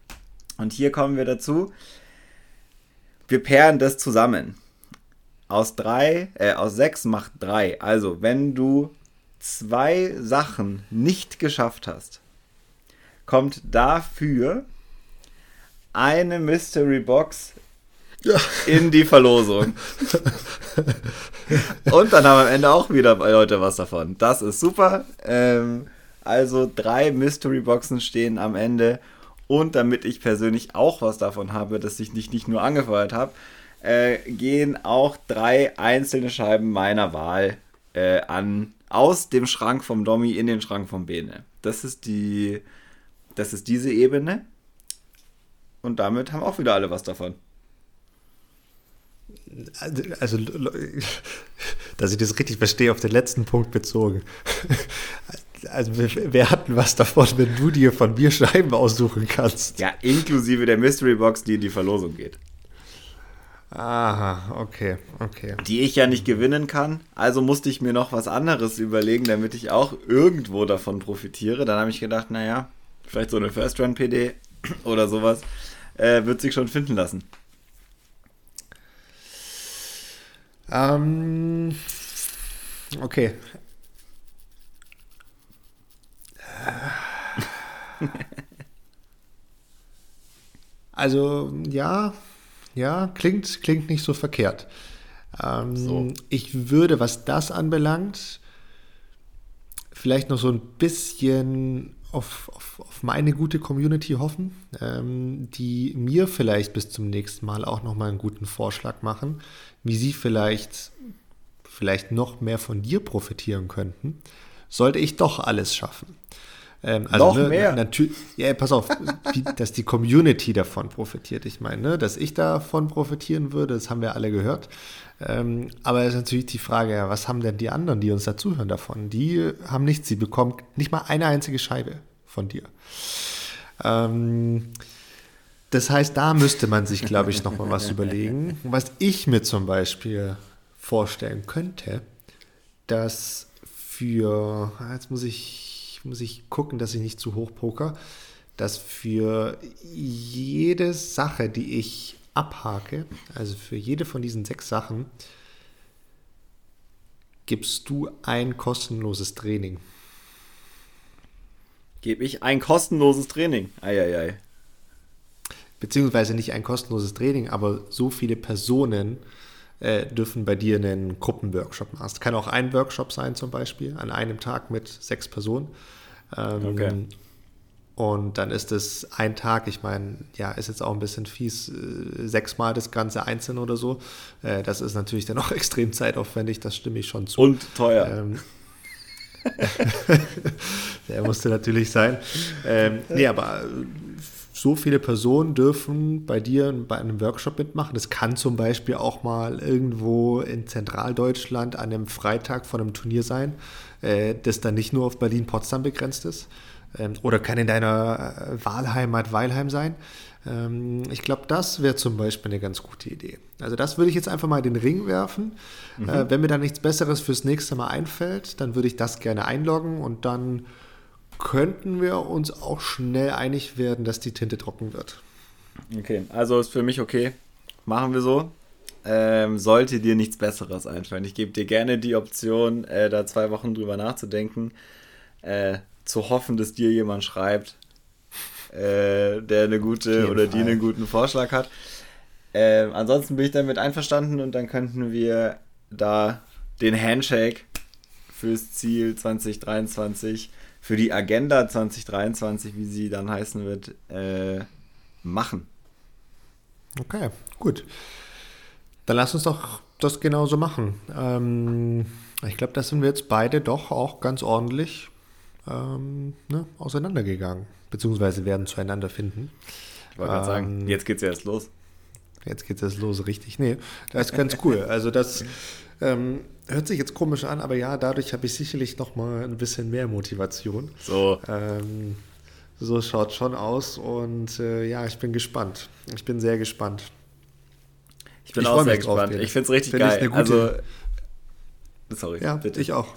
und hier kommen wir dazu. Wir pairen das zusammen. Aus drei, äh, aus sechs macht drei. Also, wenn du zwei Sachen nicht geschafft hast, kommt dafür eine Mystery Box ja. in die Verlosung. Und dann haben am Ende auch wieder Leute was davon. Das ist super. Ähm, also drei Mystery Boxen stehen am Ende und damit ich persönlich auch was davon habe, dass ich dich nicht nur angefeuert habe, äh, gehen auch drei einzelne Scheiben meiner Wahl äh, an aus dem Schrank vom Domi in den Schrank vom Bene. Das ist die, das ist diese Ebene. Und damit haben auch wieder alle was davon. Also, dass ich das richtig verstehe, auf den letzten Punkt bezogen also wer hat denn was davon, wenn du dir von mir Scheiben aussuchen kannst? Ja, inklusive der Mystery Box, die in die Verlosung geht. Aha, okay, okay. Die ich ja nicht gewinnen kann. Also musste ich mir noch was anderes überlegen, damit ich auch irgendwo davon profitiere. Dann habe ich gedacht, naja, vielleicht so eine First Run PD oder sowas äh, wird sich schon finden lassen. Ähm, okay, Also ja, ja, klingt, klingt nicht so verkehrt. Ähm, so. Ich würde, was das anbelangt, vielleicht noch so ein bisschen auf, auf, auf meine gute Community hoffen, ähm, die mir vielleicht bis zum nächsten Mal auch nochmal einen guten Vorschlag machen, wie sie vielleicht, vielleicht noch mehr von dir profitieren könnten, sollte ich doch alles schaffen. Ähm, also, Noch ne, mehr? Natürlich, ja, pass auf, dass die Community davon profitiert. Ich meine, ne, dass ich davon profitieren würde, das haben wir alle gehört. Ähm, aber es ist natürlich die Frage, ja, was haben denn die anderen, die uns dazuhören davon? Die haben nichts, sie bekommen nicht mal eine einzige Scheibe von dir. Ähm, Das heißt, da müsste man sich, glaube ich, noch mal was überlegen. Was ich mir zum Beispiel vorstellen könnte, dass für, jetzt muss ich, muss ich gucken, dass ich nicht zu hoch poker, dass für jede Sache, die ich abhake, also für jede von diesen sechs Sachen, gibst du ein kostenloses Training. Gebe ich ein kostenloses Training? Eieiei. Beziehungsweise nicht ein kostenloses Training, aber so viele Personen äh, dürfen bei dir einen Gruppenworkshop machen. Es kann auch ein Workshop sein, zum Beispiel, an einem Tag mit sechs Personen. Ähm, okay. Und dann ist es ein Tag, ich meine, ja, ist jetzt auch ein bisschen fies, äh, sechsmal das Ganze einzeln oder so. Äh, das ist natürlich dann auch extrem zeitaufwendig, das stimme ich schon zu. Und teuer. Ähm, der musste natürlich sein. Ähm, nee, aber so viele Personen dürfen bei dir bei einem Workshop mitmachen. Das kann zum Beispiel auch mal irgendwo in Zentraldeutschland an einem Freitag von einem Turnier sein, äh, das dann nicht nur auf Berlin-Potsdam begrenzt ist. Ähm, oder kann in deiner äh, Wahlheimat Weilheim sein. Ähm, ich glaube, das wäre zum Beispiel eine ganz gute Idee. Also das würde ich jetzt einfach mal in den Ring werfen. Mhm. Äh, wenn mir da nichts Besseres fürs nächste Mal einfällt, dann würde ich das gerne einloggen und dann könnten wir uns auch schnell einig werden, dass die Tinte trocken wird. Okay, also ist für mich okay. Machen wir so. Ähm, sollte dir nichts Besseres einfallen. Ich gebe dir gerne die Option, äh, da zwei Wochen drüber nachzudenken. Äh, zu hoffen, dass dir jemand schreibt, äh, der eine gute oder die einen guten Vorschlag hat. Äh, ansonsten bin ich damit einverstanden und dann könnten wir da den Handshake fürs Ziel 2023, für die Agenda 2023, wie sie dann heißen wird, äh, machen. Okay, gut. Dann lass uns doch das genauso machen. Ähm, ich glaube, da sind wir jetzt beide doch auch ganz ordentlich ähm, ne, auseinandergegangen, beziehungsweise werden zueinander finden. Ich wollte gerade ähm, sagen, jetzt geht's ja erst los. Jetzt geht's erst los, richtig. Nee, das ist ganz cool. Also das ähm, hört sich jetzt komisch an, aber ja, dadurch habe ich sicherlich noch mal ein bisschen mehr Motivation. So. Ähm, so schaut schon aus und äh, ja, ich bin gespannt. Ich bin sehr gespannt. Ich bin ich auch sehr gespannt. Ich finde es richtig find geil. also, sorry, ja, bitte. Ich auch.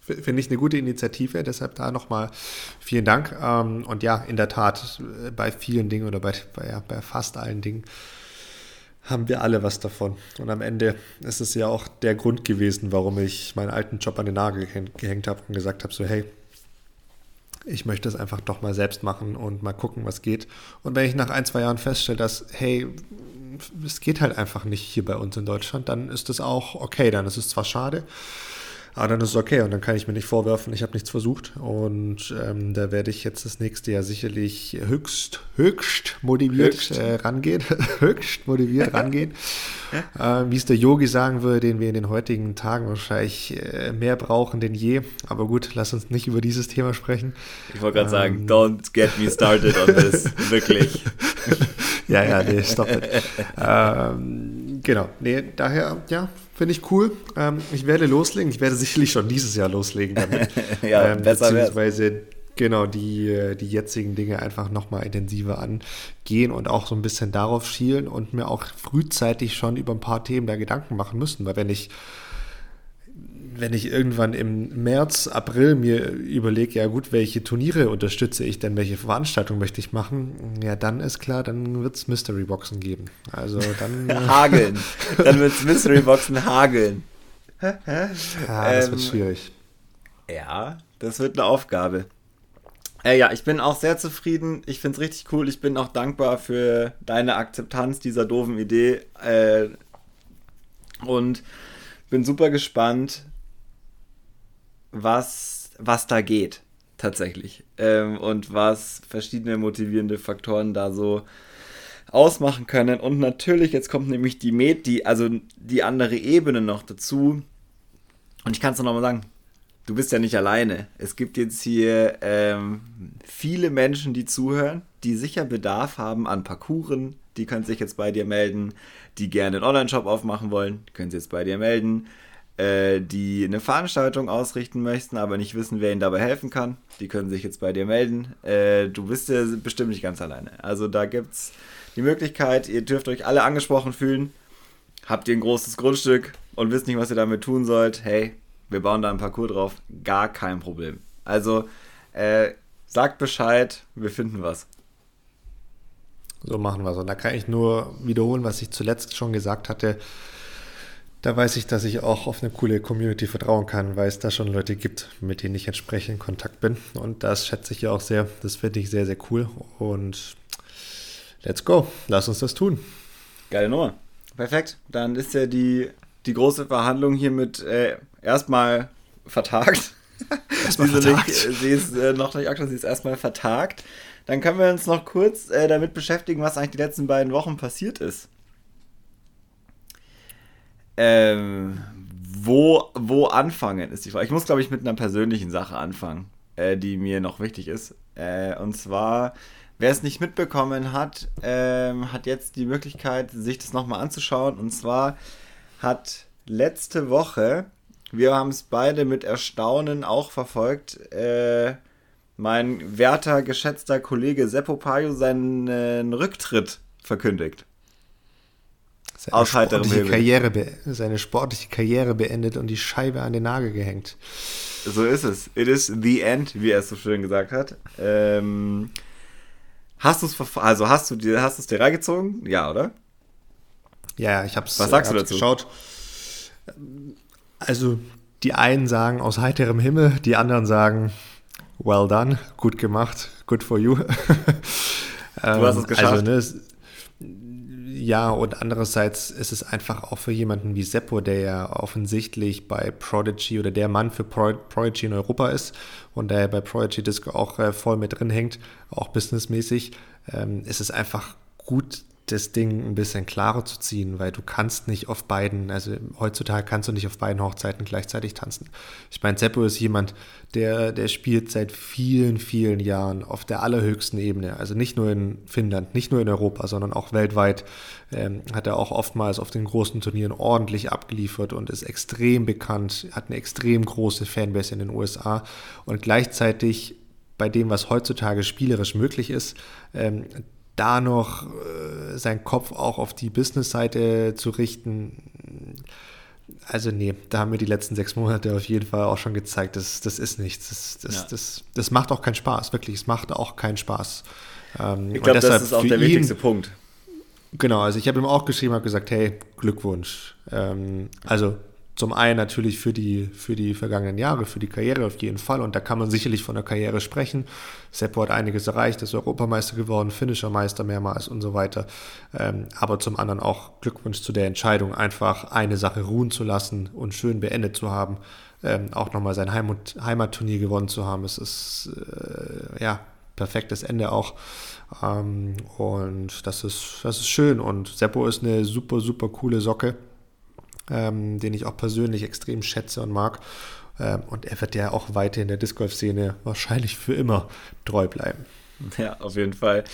Finde ich eine gute Initiative, deshalb da nochmal vielen Dank. Ähm, und ja, in der Tat, äh, bei vielen Dingen oder bei, bei, ja, bei fast allen Dingen haben wir alle was davon. Und am Ende ist es ja auch der Grund gewesen, warum ich meinen alten Job an den Nagel gehängt habe und gesagt habe, so hey, ich möchte es einfach doch mal selbst machen und mal gucken, was geht. Und wenn ich nach ein, zwei Jahren feststelle, dass, hey, es geht halt einfach nicht hier bei uns in Deutschland, dann ist es auch okay, dann ist es zwar schade, aber dann ist es okay und dann kann ich mir nicht vorwerfen, ich habe nichts versucht. Und ähm, da werde ich jetzt das nächste Jahr sicherlich höchst, höchst motiviert höchst. Äh, rangehen. höchst motiviert rangehen. äh, Wie es der Yogi sagen würde, den wir in den heutigen Tagen wahrscheinlich äh, mehr brauchen denn je. Aber gut, lass uns nicht über dieses Thema sprechen. Ich wollte gerade ähm, sagen, don't get me started on this. Wirklich. ja, ja, nee, stop it. ähm, genau, nee, daher, ja, Finde ich cool. Ähm, ich werde loslegen. Ich werde sicherlich schon dieses Jahr loslegen damit. ja, ähm, besser beziehungsweise wär's. genau die, die jetzigen Dinge einfach nochmal intensiver angehen und auch so ein bisschen darauf schielen und mir auch frühzeitig schon über ein paar Themen da Gedanken machen müssen. Weil wenn ich wenn ich irgendwann im März, April mir überlege, ja gut, welche Turniere unterstütze ich denn, welche Veranstaltung möchte ich machen, ja, dann ist klar, dann wird es Mystery Boxen geben. Also dann. hageln. Dann wird es Mystery Boxen hageln. ja, das ähm, wird schwierig. Ja, das wird eine Aufgabe. Äh, ja, ich bin auch sehr zufrieden. Ich finde es richtig cool. Ich bin auch dankbar für deine Akzeptanz dieser doofen Idee. Äh, und bin super gespannt, was, was da geht, tatsächlich. Ähm, und was verschiedene motivierende Faktoren da so ausmachen können. Und natürlich, jetzt kommt nämlich die Med, die, also die andere Ebene noch dazu. Und ich kann es noch mal sagen, du bist ja nicht alleine. Es gibt jetzt hier ähm, viele Menschen, die zuhören, die sicher Bedarf haben an Parcouren. Die können sich jetzt bei dir melden, die gerne einen Online-Shop aufmachen wollen, können sich jetzt bei dir melden äh, die eine Veranstaltung ausrichten möchten, aber nicht wissen, wer ihnen dabei helfen kann, die können sich jetzt bei dir melden. Äh, du bist ja bestimmt nicht ganz alleine. Also da gibt's, die Möglichkeit, ihr dürft euch alle angesprochen fühlen. Habt ihr ein großes Grundstück und wisst nicht, was ihr damit tun sollt? Hey, wir bauen da ein Parcours drauf. Gar kein Problem. Also, äh, sagt Bescheid, wir finden was. So machen wir es. Und da kann ich nur wiederholen, was ich zuletzt schon gesagt hatte. Da weiß ich, dass ich auch auf eine coole Community vertrauen kann, weil es da schon Leute gibt, mit denen ich entsprechend in Kontakt bin. Und das schätze ich ja auch sehr. Das finde ich sehr, sehr cool. Und let's go. Lass uns das tun. Geile Nummer. Perfekt. Dann ist ja die, die große Verhandlung hiermit äh, erstmal vertagt. Erstmal vertagt. Nicht, sie ist äh, noch nicht aktuell, sie ist erstmal vertagt. Dann können wir uns noch kurz äh, damit beschäftigen, was eigentlich die letzten beiden Wochen passiert ist. Ähm, wo, wo anfangen ist die Frage. Ich muss, glaube ich, mit einer persönlichen Sache anfangen, äh, die mir noch wichtig ist. Äh, und zwar, wer es nicht mitbekommen hat, ähm, hat jetzt die Möglichkeit, sich das nochmal anzuschauen. Und zwar hat letzte Woche, wir haben es beide mit Erstaunen auch verfolgt, äh, mein werter, geschätzter Kollege Seppo Payo seinen Rücktritt verkündigt. Seine Aus sportliche, Karriere, seine sportliche Karriere beendet und die Scheibe an den Nagel gehängt. So ist es. It is the end, wie er es so schön gesagt hat. Ähm, hast du es also hast du dir hast du es dir reingezogen? Ja, oder? Ja, ich habe es. Was sagst du dazu? Geschaut. Also die einen sagen aus heiterem Himmel, die anderen sagen well done, gut gemacht, good for you. du hast es ähm, geschafft. Also, ne, ja, und andererseits ist es einfach auch für jemanden wie Seppo, der ja offensichtlich bei Prodigy oder der Mann für Pro Prodigy in Europa ist und der bei Prodigy Disco auch äh, voll mit drin hängt, auch businessmäßig, ähm, ist es einfach gut, das Ding ein bisschen klarer zu ziehen, weil du kannst nicht auf beiden, also heutzutage kannst du nicht auf beiden Hochzeiten gleichzeitig tanzen. Ich meine, Seppo ist jemand, der, der spielt seit vielen, vielen Jahren auf der allerhöchsten Ebene. Also nicht nur in Finnland, nicht nur in Europa, sondern auch weltweit ähm, hat er auch oftmals auf den großen Turnieren ordentlich abgeliefert und ist extrem bekannt, hat eine extrem große Fanbase in den USA und gleichzeitig bei dem, was heutzutage spielerisch möglich ist, ähm, da noch äh, seinen Kopf auch auf die Business-Seite zu richten, also nee, da haben mir die letzten sechs Monate auf jeden Fall auch schon gezeigt, das, das ist nichts. Das, das, ja. das, das macht auch keinen Spaß, wirklich. Es macht auch keinen Spaß. Ähm, ich glaube, das ist auch der ihn, wichtigste Punkt. Genau, also ich habe ihm auch geschrieben, habe gesagt, hey, Glückwunsch. Ähm, also zum einen natürlich für die, für die vergangenen Jahre, für die Karriere auf jeden Fall. Und da kann man sicherlich von der Karriere sprechen. Seppo hat einiges erreicht, ist Europameister geworden, finnischer Meister mehrmals und so weiter. Ähm, aber zum anderen auch Glückwunsch zu der Entscheidung, einfach eine Sache ruhen zu lassen und schön beendet zu haben. Ähm, auch nochmal sein Heimat, Heimatturnier gewonnen zu haben. Es ist, äh, ja, perfektes Ende auch. Ähm, und das ist, das ist schön. Und Seppo ist eine super, super coole Socke ähm, den ich auch persönlich extrem schätze und mag. Ähm, und er wird ja auch weiter in der Disc Golf-Szene wahrscheinlich für immer treu bleiben. Ja, auf jeden Fall.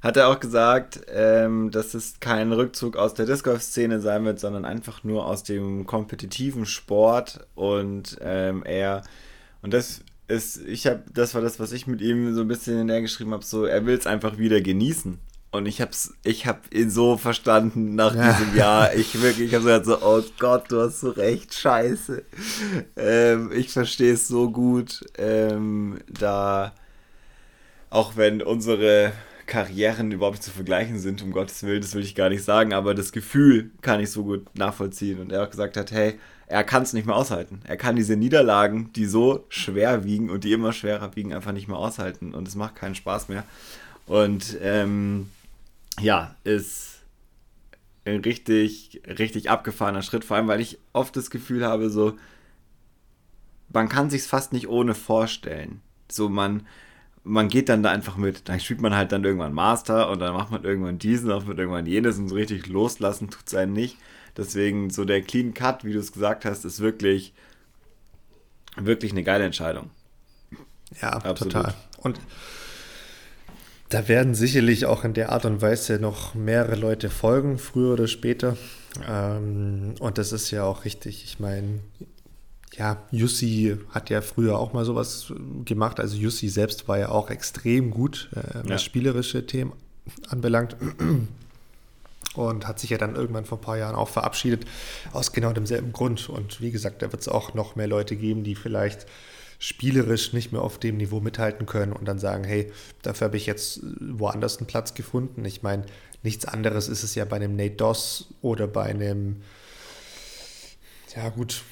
Hat er auch gesagt, ähm, dass es kein Rückzug aus der Disc Golf-Szene sein wird, sondern einfach nur aus dem kompetitiven Sport und ähm, er und das ist, ich habe, das war das, was ich mit ihm so ein bisschen näher geschrieben habe, so er will es einfach wieder genießen. Und ich hab's, ich hab ihn so verstanden nach ja. diesem Jahr. Ich wirklich, ich hab so gesagt, so, oh Gott, du hast so recht, scheiße. Ähm, ich verstehe es so gut. Ähm, da, auch wenn unsere Karrieren überhaupt nicht zu vergleichen sind, um Gottes Willen, das will ich gar nicht sagen, aber das Gefühl kann ich so gut nachvollziehen. Und er auch gesagt hat, hey, er kann es nicht mehr aushalten. Er kann diese Niederlagen, die so schwer wiegen und die immer schwerer wiegen, einfach nicht mehr aushalten. Und es macht keinen Spaß mehr. Und ähm, ja, ist ein richtig, richtig abgefahrener Schritt, vor allem weil ich oft das Gefühl habe, so, man kann sich fast nicht ohne vorstellen. So, man, man geht dann da einfach mit. Dann spielt man halt dann irgendwann Master und dann macht man irgendwann diesen, macht irgendwann jenes und so richtig loslassen tut es einen nicht. Deswegen so der Clean Cut, wie du es gesagt hast, ist wirklich, wirklich eine geile Entscheidung. Ja, Absolut. total. Und da werden sicherlich auch in der Art und Weise noch mehrere Leute folgen, früher oder später. Ähm, und das ist ja auch richtig. Ich meine, ja, Jussi hat ja früher auch mal sowas gemacht. Also Jussi selbst war ja auch extrem gut, äh, was ja. spielerische Themen anbelangt. und hat sich ja dann irgendwann vor ein paar Jahren auch verabschiedet, aus genau demselben Grund. Und wie gesagt, da wird es auch noch mehr Leute geben, die vielleicht spielerisch nicht mehr auf dem Niveau mithalten können und dann sagen, hey, dafür habe ich jetzt woanders einen Platz gefunden. Ich meine, nichts anderes ist es ja bei einem Nate Doss oder bei einem, ja gut,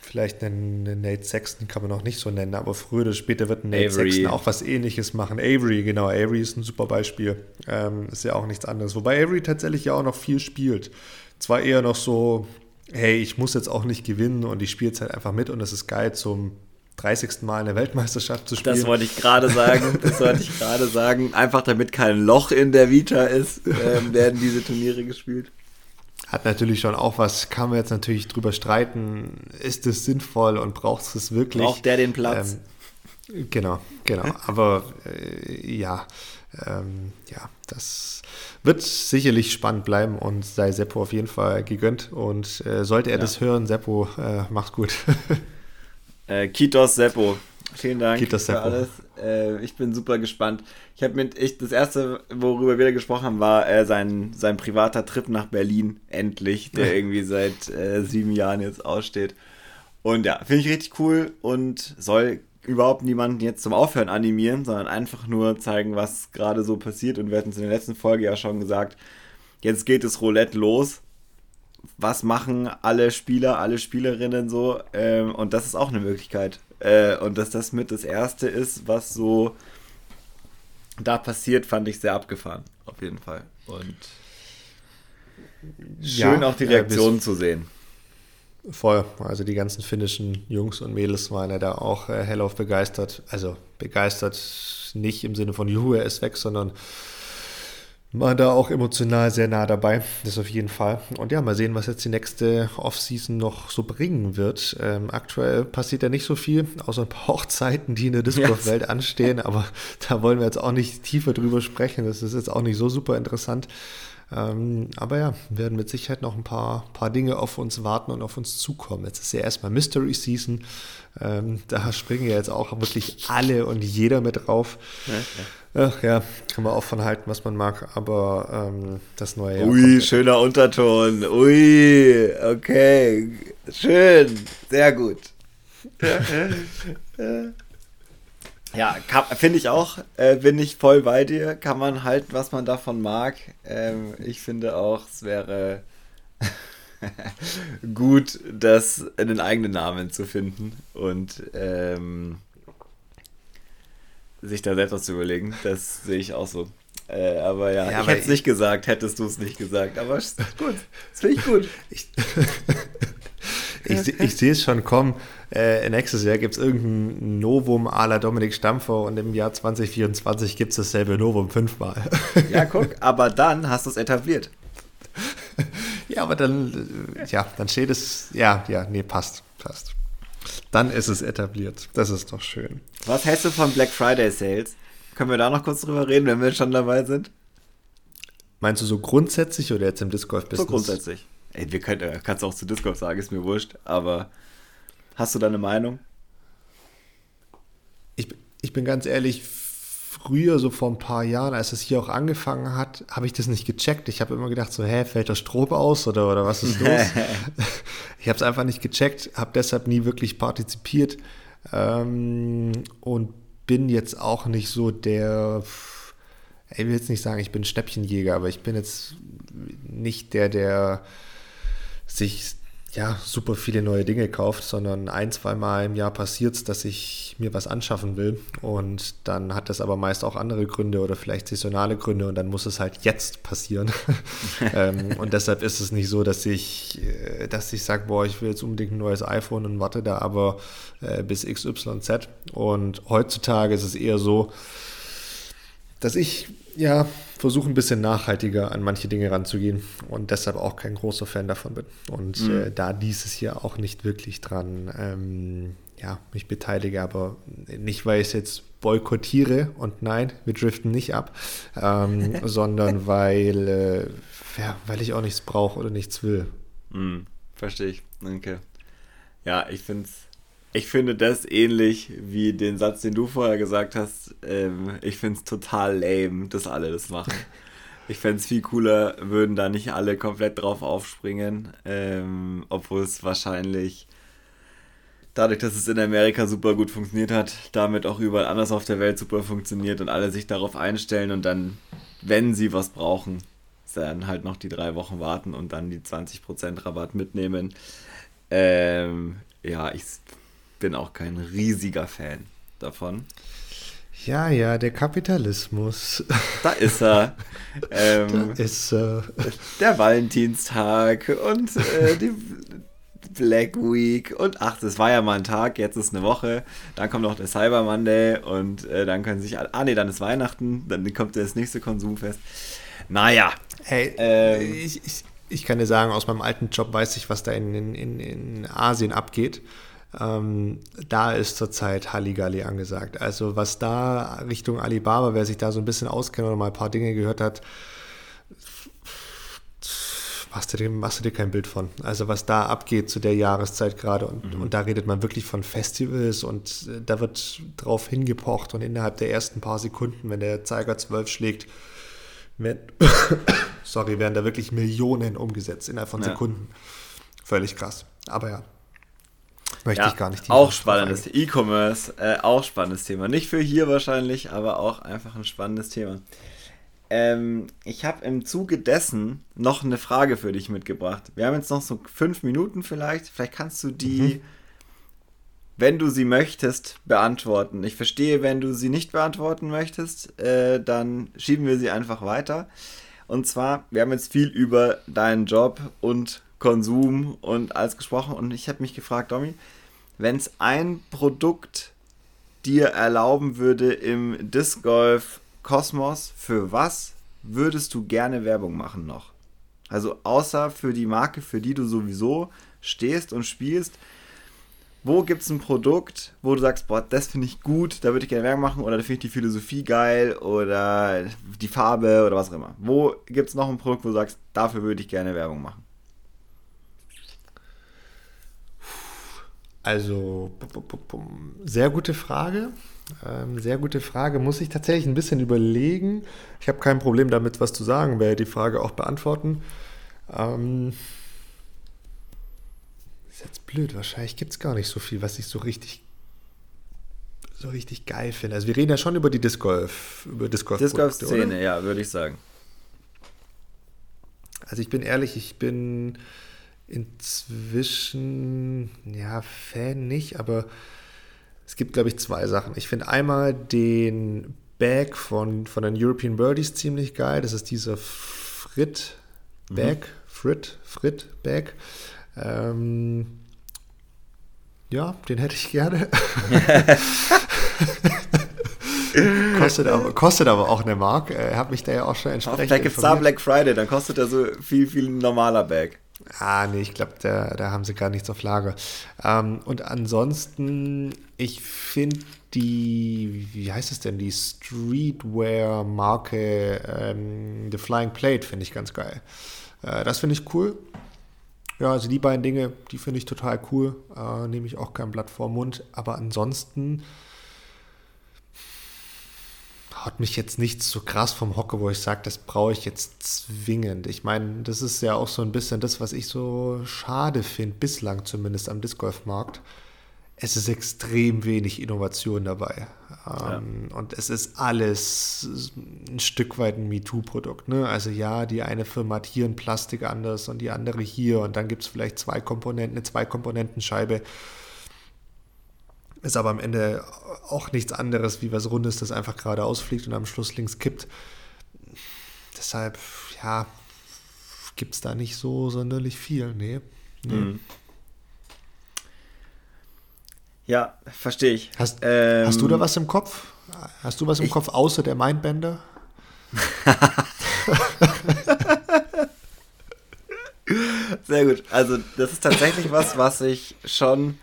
vielleicht einen, einen Nate Sexton kann man noch nicht so nennen, aber früher oder später wird ein Nate Avery. Sexton auch was ähnliches machen. Avery, genau, Avery ist ein super Beispiel. Ähm, ist ja auch nichts anderes. Wobei Avery tatsächlich ja auch noch viel spielt. Zwar eher noch so, hey, ich muss jetzt auch nicht gewinnen und ich spiele jetzt halt einfach mit und es ist geil zum 30. Mal in der Weltmeisterschaft zu spielen. Das wollte ich gerade sagen. Das wollte ich gerade sagen. Einfach damit kein Loch in der Vita ist, äh, werden diese Turniere gespielt. Hat natürlich schon auch was, kann man jetzt natürlich drüber streiten, ist es sinnvoll und braucht es wirklich? Braucht der den Platz? Ähm, genau, genau. Aber äh, ja, ähm, ja, das wird sicherlich spannend bleiben und sei Seppo auf jeden Fall gegönnt. Und äh, sollte er ja. das hören, Seppo, äh, macht's gut. Äh, Kitos Seppo. Vielen Dank Kitos für Seppo. alles. Äh, ich bin super gespannt. Ich habe mit, ich, das erste, worüber wir gesprochen haben, war äh, sein, sein privater Trip nach Berlin, endlich, der irgendwie seit äh, sieben Jahren jetzt aussteht. Und ja, finde ich richtig cool und soll überhaupt niemanden jetzt zum Aufhören animieren, sondern einfach nur zeigen, was gerade so passiert. Und wir hatten es in der letzten Folge ja schon gesagt, jetzt geht das Roulette los was machen alle Spieler, alle Spielerinnen so. Ähm, und das ist auch eine Möglichkeit. Äh, und dass das mit das Erste ist, was so da passiert, fand ich sehr abgefahren. Auf jeden Fall. Und schön ja, auch die Reaktionen äh, zu sehen. Voll. Also die ganzen finnischen Jungs und Mädels waren ja da auch äh, hellauf begeistert. Also begeistert nicht im Sinne von Juhu, er ist weg, sondern war da auch emotional sehr nah dabei, das auf jeden Fall. Und ja, mal sehen, was jetzt die nächste Offseason noch so bringen wird. Ähm, aktuell passiert ja nicht so viel, außer ein paar Hochzeiten, die in der Discord-Welt yes. anstehen, aber da wollen wir jetzt auch nicht tiefer drüber sprechen. Das ist jetzt auch nicht so super interessant. Ähm, aber ja, werden mit Sicherheit noch ein paar, paar Dinge auf uns warten und auf uns zukommen. Jetzt ist ja erstmal Mystery Season. Ähm, da springen ja jetzt auch wirklich alle und jeder mit drauf. Ja, ja. Ach ja, kann man auch von halten, was man mag, aber ähm, das neue Jahr. Ui, schöner Unterton. Ui, okay. Schön. Sehr gut. ja, finde ich auch. Äh, bin ich voll bei dir. Kann man halten, was man davon mag. Ähm, ich finde auch, es wäre gut, das einen eigenen Namen zu finden. Und ähm, sich da selbst was zu überlegen. Das sehe ich auch so. Äh, aber ja, ja ich hätte es nicht gesagt, hättest du es nicht gesagt. Aber gut, das finde ich gut. Ich, ich, ich sehe es schon kommen. Äh, nächstes Jahr gibt es irgendein Novum à la Dominik Stampfer und im Jahr 2024 gibt es dasselbe Novum fünfmal. ja, guck, aber dann hast du es etabliert. ja, aber dann, ja, dann steht es, ja, ja, nee, passt, passt. Dann ist es etabliert. Das ist doch schön. Was hältst du von Black Friday Sales? Können wir da noch kurz drüber reden, wenn wir schon dabei sind? Meinst du so grundsätzlich oder jetzt im Discord-Business? So grundsätzlich. Ey, wir können, äh, kannst auch zu Discord sagen, ist mir wurscht. Aber hast du da eine Meinung? Ich, ich bin ganz ehrlich, früher, so vor ein paar Jahren, als es hier auch angefangen hat, habe ich das nicht gecheckt. Ich habe immer gedacht, so, hä, fällt der Strom aus oder, oder was ist los? ich habe es einfach nicht gecheckt, habe deshalb nie wirklich partizipiert ähm, und bin jetzt auch nicht so der, ich will jetzt nicht sagen, ich bin Schnäppchenjäger, aber ich bin jetzt nicht der, der sich ja, super viele neue Dinge kauft, sondern ein, zwei Mal im Jahr passiert es, dass ich mir was anschaffen will. Und dann hat das aber meist auch andere Gründe oder vielleicht saisonale Gründe und dann muss es halt jetzt passieren. ähm, und deshalb ist es nicht so, dass ich, äh, dass ich sage, boah, ich will jetzt unbedingt ein neues iPhone und warte da aber äh, bis XYZ. Und heutzutage ist es eher so, dass ich ja versuche ein bisschen nachhaltiger an manche Dinge ranzugehen und deshalb auch kein großer Fan davon bin. Und mhm. äh, da dieses hier auch nicht wirklich dran ähm, ja, mich beteilige, aber nicht, weil ich es jetzt boykottiere und nein, wir driften nicht ab, ähm, sondern weil, äh, ja, weil ich auch nichts brauche oder nichts will. Mhm, verstehe ich. Danke. Ja, ich finde es ich finde das ähnlich wie den Satz, den du vorher gesagt hast. Ähm, ich finde es total lame, dass alle das machen. Ich fände es viel cooler, würden da nicht alle komplett drauf aufspringen, ähm, obwohl es wahrscheinlich dadurch, dass es in Amerika super gut funktioniert hat, damit auch überall anders auf der Welt super funktioniert und alle sich darauf einstellen und dann, wenn sie was brauchen, dann halt noch die drei Wochen warten und dann die 20% Rabatt mitnehmen. Ähm, ja, ich bin auch kein riesiger Fan davon. Ja, ja, der Kapitalismus. Da ist er. Ähm, da ist er. Der Valentinstag und äh, die Black Week und ach, das war ja mal ein Tag, jetzt ist eine Woche, dann kommt noch der Cyber Monday und äh, dann können sich alle, ah nee, dann ist Weihnachten, dann kommt das nächste Konsumfest. Naja. Hey, ähm, ich, ich, ich kann dir sagen, aus meinem alten Job weiß ich, was da in, in, in Asien abgeht. Ähm, da ist zurzeit Halligalli angesagt. Also was da Richtung Alibaba, wer sich da so ein bisschen auskennt oder mal ein paar Dinge gehört hat, machst du, dir, machst du dir kein Bild von. Also was da abgeht zu der Jahreszeit gerade. Und, mhm. und da redet man wirklich von Festivals und äh, da wird drauf hingepocht und innerhalb der ersten paar Sekunden, wenn der Zeiger 12 schlägt, werden, sorry, werden da wirklich Millionen umgesetzt innerhalb von ja. Sekunden. Völlig krass. Aber ja. Möchte ja, ich gar nicht. Auch spannendes E-Commerce, äh, auch spannendes Thema. Nicht für hier wahrscheinlich, aber auch einfach ein spannendes Thema. Ähm, ich habe im Zuge dessen noch eine Frage für dich mitgebracht. Wir haben jetzt noch so fünf Minuten vielleicht. Vielleicht kannst du die, mhm. wenn du sie möchtest, beantworten. Ich verstehe, wenn du sie nicht beantworten möchtest, äh, dann schieben wir sie einfach weiter. Und zwar, wir haben jetzt viel über deinen Job und Konsum und alles gesprochen. Und ich habe mich gefragt, Domi, wenn es ein Produkt dir erlauben würde, im Disc Golf Kosmos, für was würdest du gerne Werbung machen noch? Also außer für die Marke, für die du sowieso stehst und spielst, wo gibt es ein Produkt, wo du sagst, boah, das finde ich gut, da würde ich gerne Werbung machen oder da finde ich die Philosophie geil oder die Farbe oder was auch immer. Wo gibt es noch ein Produkt, wo du sagst, dafür würde ich gerne Werbung machen? Also, sehr gute Frage. Ähm, sehr gute Frage. Muss ich tatsächlich ein bisschen überlegen. Ich habe kein Problem damit, was zu sagen, werde die Frage auch beantworten. Ähm, ist jetzt blöd, wahrscheinlich gibt es gar nicht so viel, was ich so richtig so richtig geil finde. Also wir reden ja schon über die Disc Golf, über Disc Golf. Disc Golf Szene, ja, würde ich sagen. Also ich bin ehrlich, ich bin inzwischen ja Fan nicht, aber es gibt, glaube ich, zwei Sachen. Ich finde einmal den Bag von, von den European Birdies ziemlich geil. Das ist dieser Frit Bag, mhm. Frit, Frit Bag. Ähm, ja, den hätte ich gerne. kostet, aber, kostet aber auch eine Mark. Er hat mich da ja auch schon entsprechend. Vielleicht gibt es da Black Friday, dann kostet er so viel, viel normaler Bag. Ah, nee, ich glaube, da, haben sie gar nichts auf Lager. Ähm, und ansonsten, ich finde die, wie heißt es denn, die Streetwear-Marke ähm, The Flying Plate finde ich ganz geil. Äh, das finde ich cool. Ja, also die beiden Dinge, die finde ich total cool. Äh, Nehme ich auch kein Blatt vor Mund. Aber ansonsten haut mich jetzt nichts so krass vom Hocke, wo ich sage, das brauche ich jetzt zwingend. Ich meine, das ist ja auch so ein bisschen das, was ich so schade finde, bislang zumindest am Disc Golf Markt. Es ist extrem wenig Innovation dabei. Ja. Ähm, und es ist alles ein Stück weit ein MeToo-Produkt. Ne? Also ja, die eine Firma hat hier ein Plastik anders und die andere hier und dann gibt es vielleicht zwei Komponenten, eine Zwei-Komponenten-Scheibe ist aber am Ende auch nichts anderes wie was Rundes, das einfach gerade ausfliegt und am Schluss links kippt. Deshalb, ja, gibt es da nicht so sonderlich viel. Nee. nee. Mhm. Ja, verstehe ich. Hast, ähm, hast, du da was im Kopf? Hast du was im ich, Kopf außer der Mindbender? Sehr gut. Also, das ist tatsächlich was, was ich schon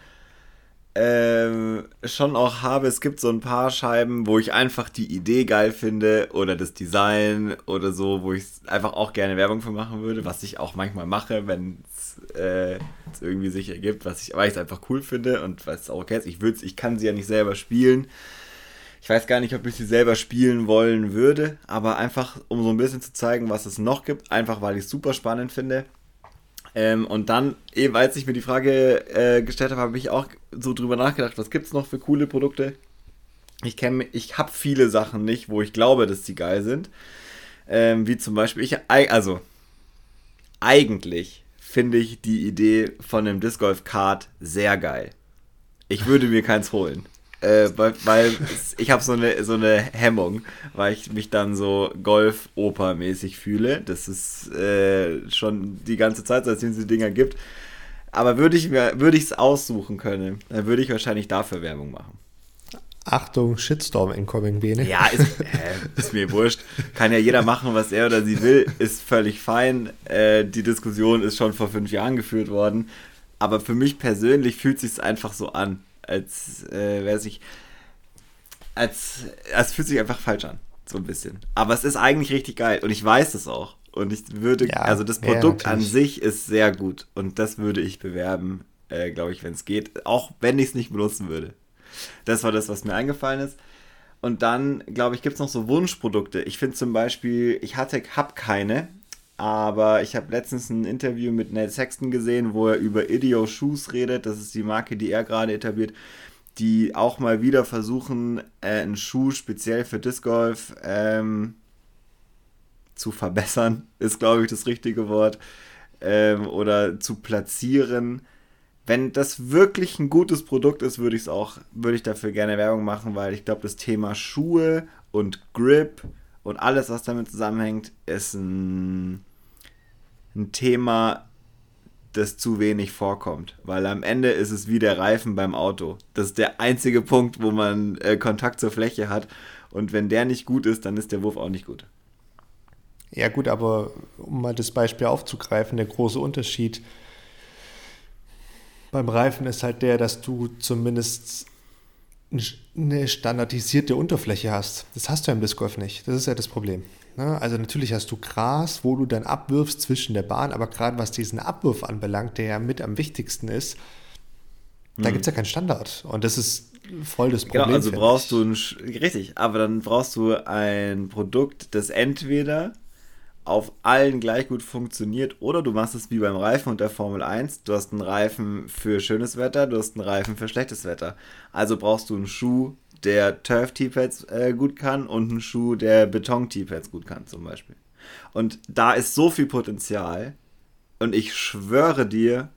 ähm, schon auch habe. Es gibt so ein paar Scheiben, wo ich einfach die Idee geil finde oder das Design oder so, wo ich einfach auch gerne Werbung für machen würde, was ich auch manchmal mache, wenn es äh, irgendwie sich ergibt, was ich, weil ich es einfach cool finde und was auch okay ist. Ich, ich kann sie ja nicht selber spielen. Ich weiß gar nicht, ob ich sie selber spielen wollen würde, aber einfach, um so ein bisschen zu zeigen, was es noch gibt, einfach weil ich es super spannend finde. Ähm, und dann, eben als ich mir die Frage äh, gestellt habe, habe ich auch so drüber nachgedacht, was gibt es noch für coole Produkte? Ich kenne, ich habe viele Sachen nicht, wo ich glaube, dass sie geil sind. Ähm, wie zum Beispiel, ich, also, eigentlich finde ich die Idee von einem Disc Golf Kart sehr geil. Ich würde mir keins holen. Äh, weil, weil ich habe so eine, so eine Hemmung, weil ich mich dann so Golf-Oper-mäßig fühle. Das ist äh, schon die ganze Zeit, seitdem es die Dinger gibt. Aber würde ich mir, würde ich es aussuchen können, dann würde ich wahrscheinlich dafür Werbung machen. Achtung, Shitstorm incoming, Bene. Ja, ist, äh, ist, mir wurscht. Kann ja jeder machen, was er oder sie will. Ist völlig fein. Äh, die Diskussion ist schon vor fünf Jahren geführt worden. Aber für mich persönlich fühlt sich einfach so an als äh, wäre sich, als, als fühlt sich einfach falsch an, so ein bisschen. Aber es ist eigentlich richtig geil und ich weiß es auch. Und ich würde, ja, also das Produkt ja, an sich ist sehr gut und das würde ich bewerben, äh, glaube ich, wenn es geht, auch wenn ich es nicht benutzen würde. Das war das, was mir eingefallen ist. Und dann, glaube ich, gibt es noch so Wunschprodukte. Ich finde zum Beispiel, ich hatte, habe keine, aber ich habe letztens ein Interview mit Ned Sexton gesehen, wo er über Idio Shoes redet. Das ist die Marke, die er gerade etabliert, die auch mal wieder versuchen, äh, einen Schuh speziell für Disc Golf ähm, zu verbessern, ist glaube ich das richtige Wort, ähm, oder zu platzieren. Wenn das wirklich ein gutes Produkt ist, würde ich es auch, würde ich dafür gerne Werbung machen, weil ich glaube, das Thema Schuhe und Grip und alles, was damit zusammenhängt, ist ein ein Thema, das zu wenig vorkommt. Weil am Ende ist es wie der Reifen beim Auto. Das ist der einzige Punkt, wo man äh, Kontakt zur Fläche hat. Und wenn der nicht gut ist, dann ist der Wurf auch nicht gut. Ja gut, aber um mal das Beispiel aufzugreifen, der große Unterschied beim Reifen ist halt der, dass du zumindest eine standardisierte Unterfläche hast. Das hast du im Disc Golf nicht. Das ist ja das Problem. Ne? Also natürlich hast du Gras, wo du dann abwirfst zwischen der Bahn, aber gerade was diesen Abwurf anbelangt, der ja mit am wichtigsten ist, mhm. da gibt es ja keinen Standard. Und das ist voll das genau, Problem. Genau, also brauchst du ein, richtig, aber dann brauchst du ein Produkt, das entweder auf allen gleich gut funktioniert oder du machst es wie beim Reifen und der Formel 1. Du hast einen Reifen für schönes Wetter, du hast einen Reifen für schlechtes Wetter. Also brauchst du einen Schuh, der Turf-T-Pads äh, gut kann und einen Schuh, der Beton-T-Pads gut kann zum Beispiel. Und da ist so viel Potenzial und ich schwöre dir,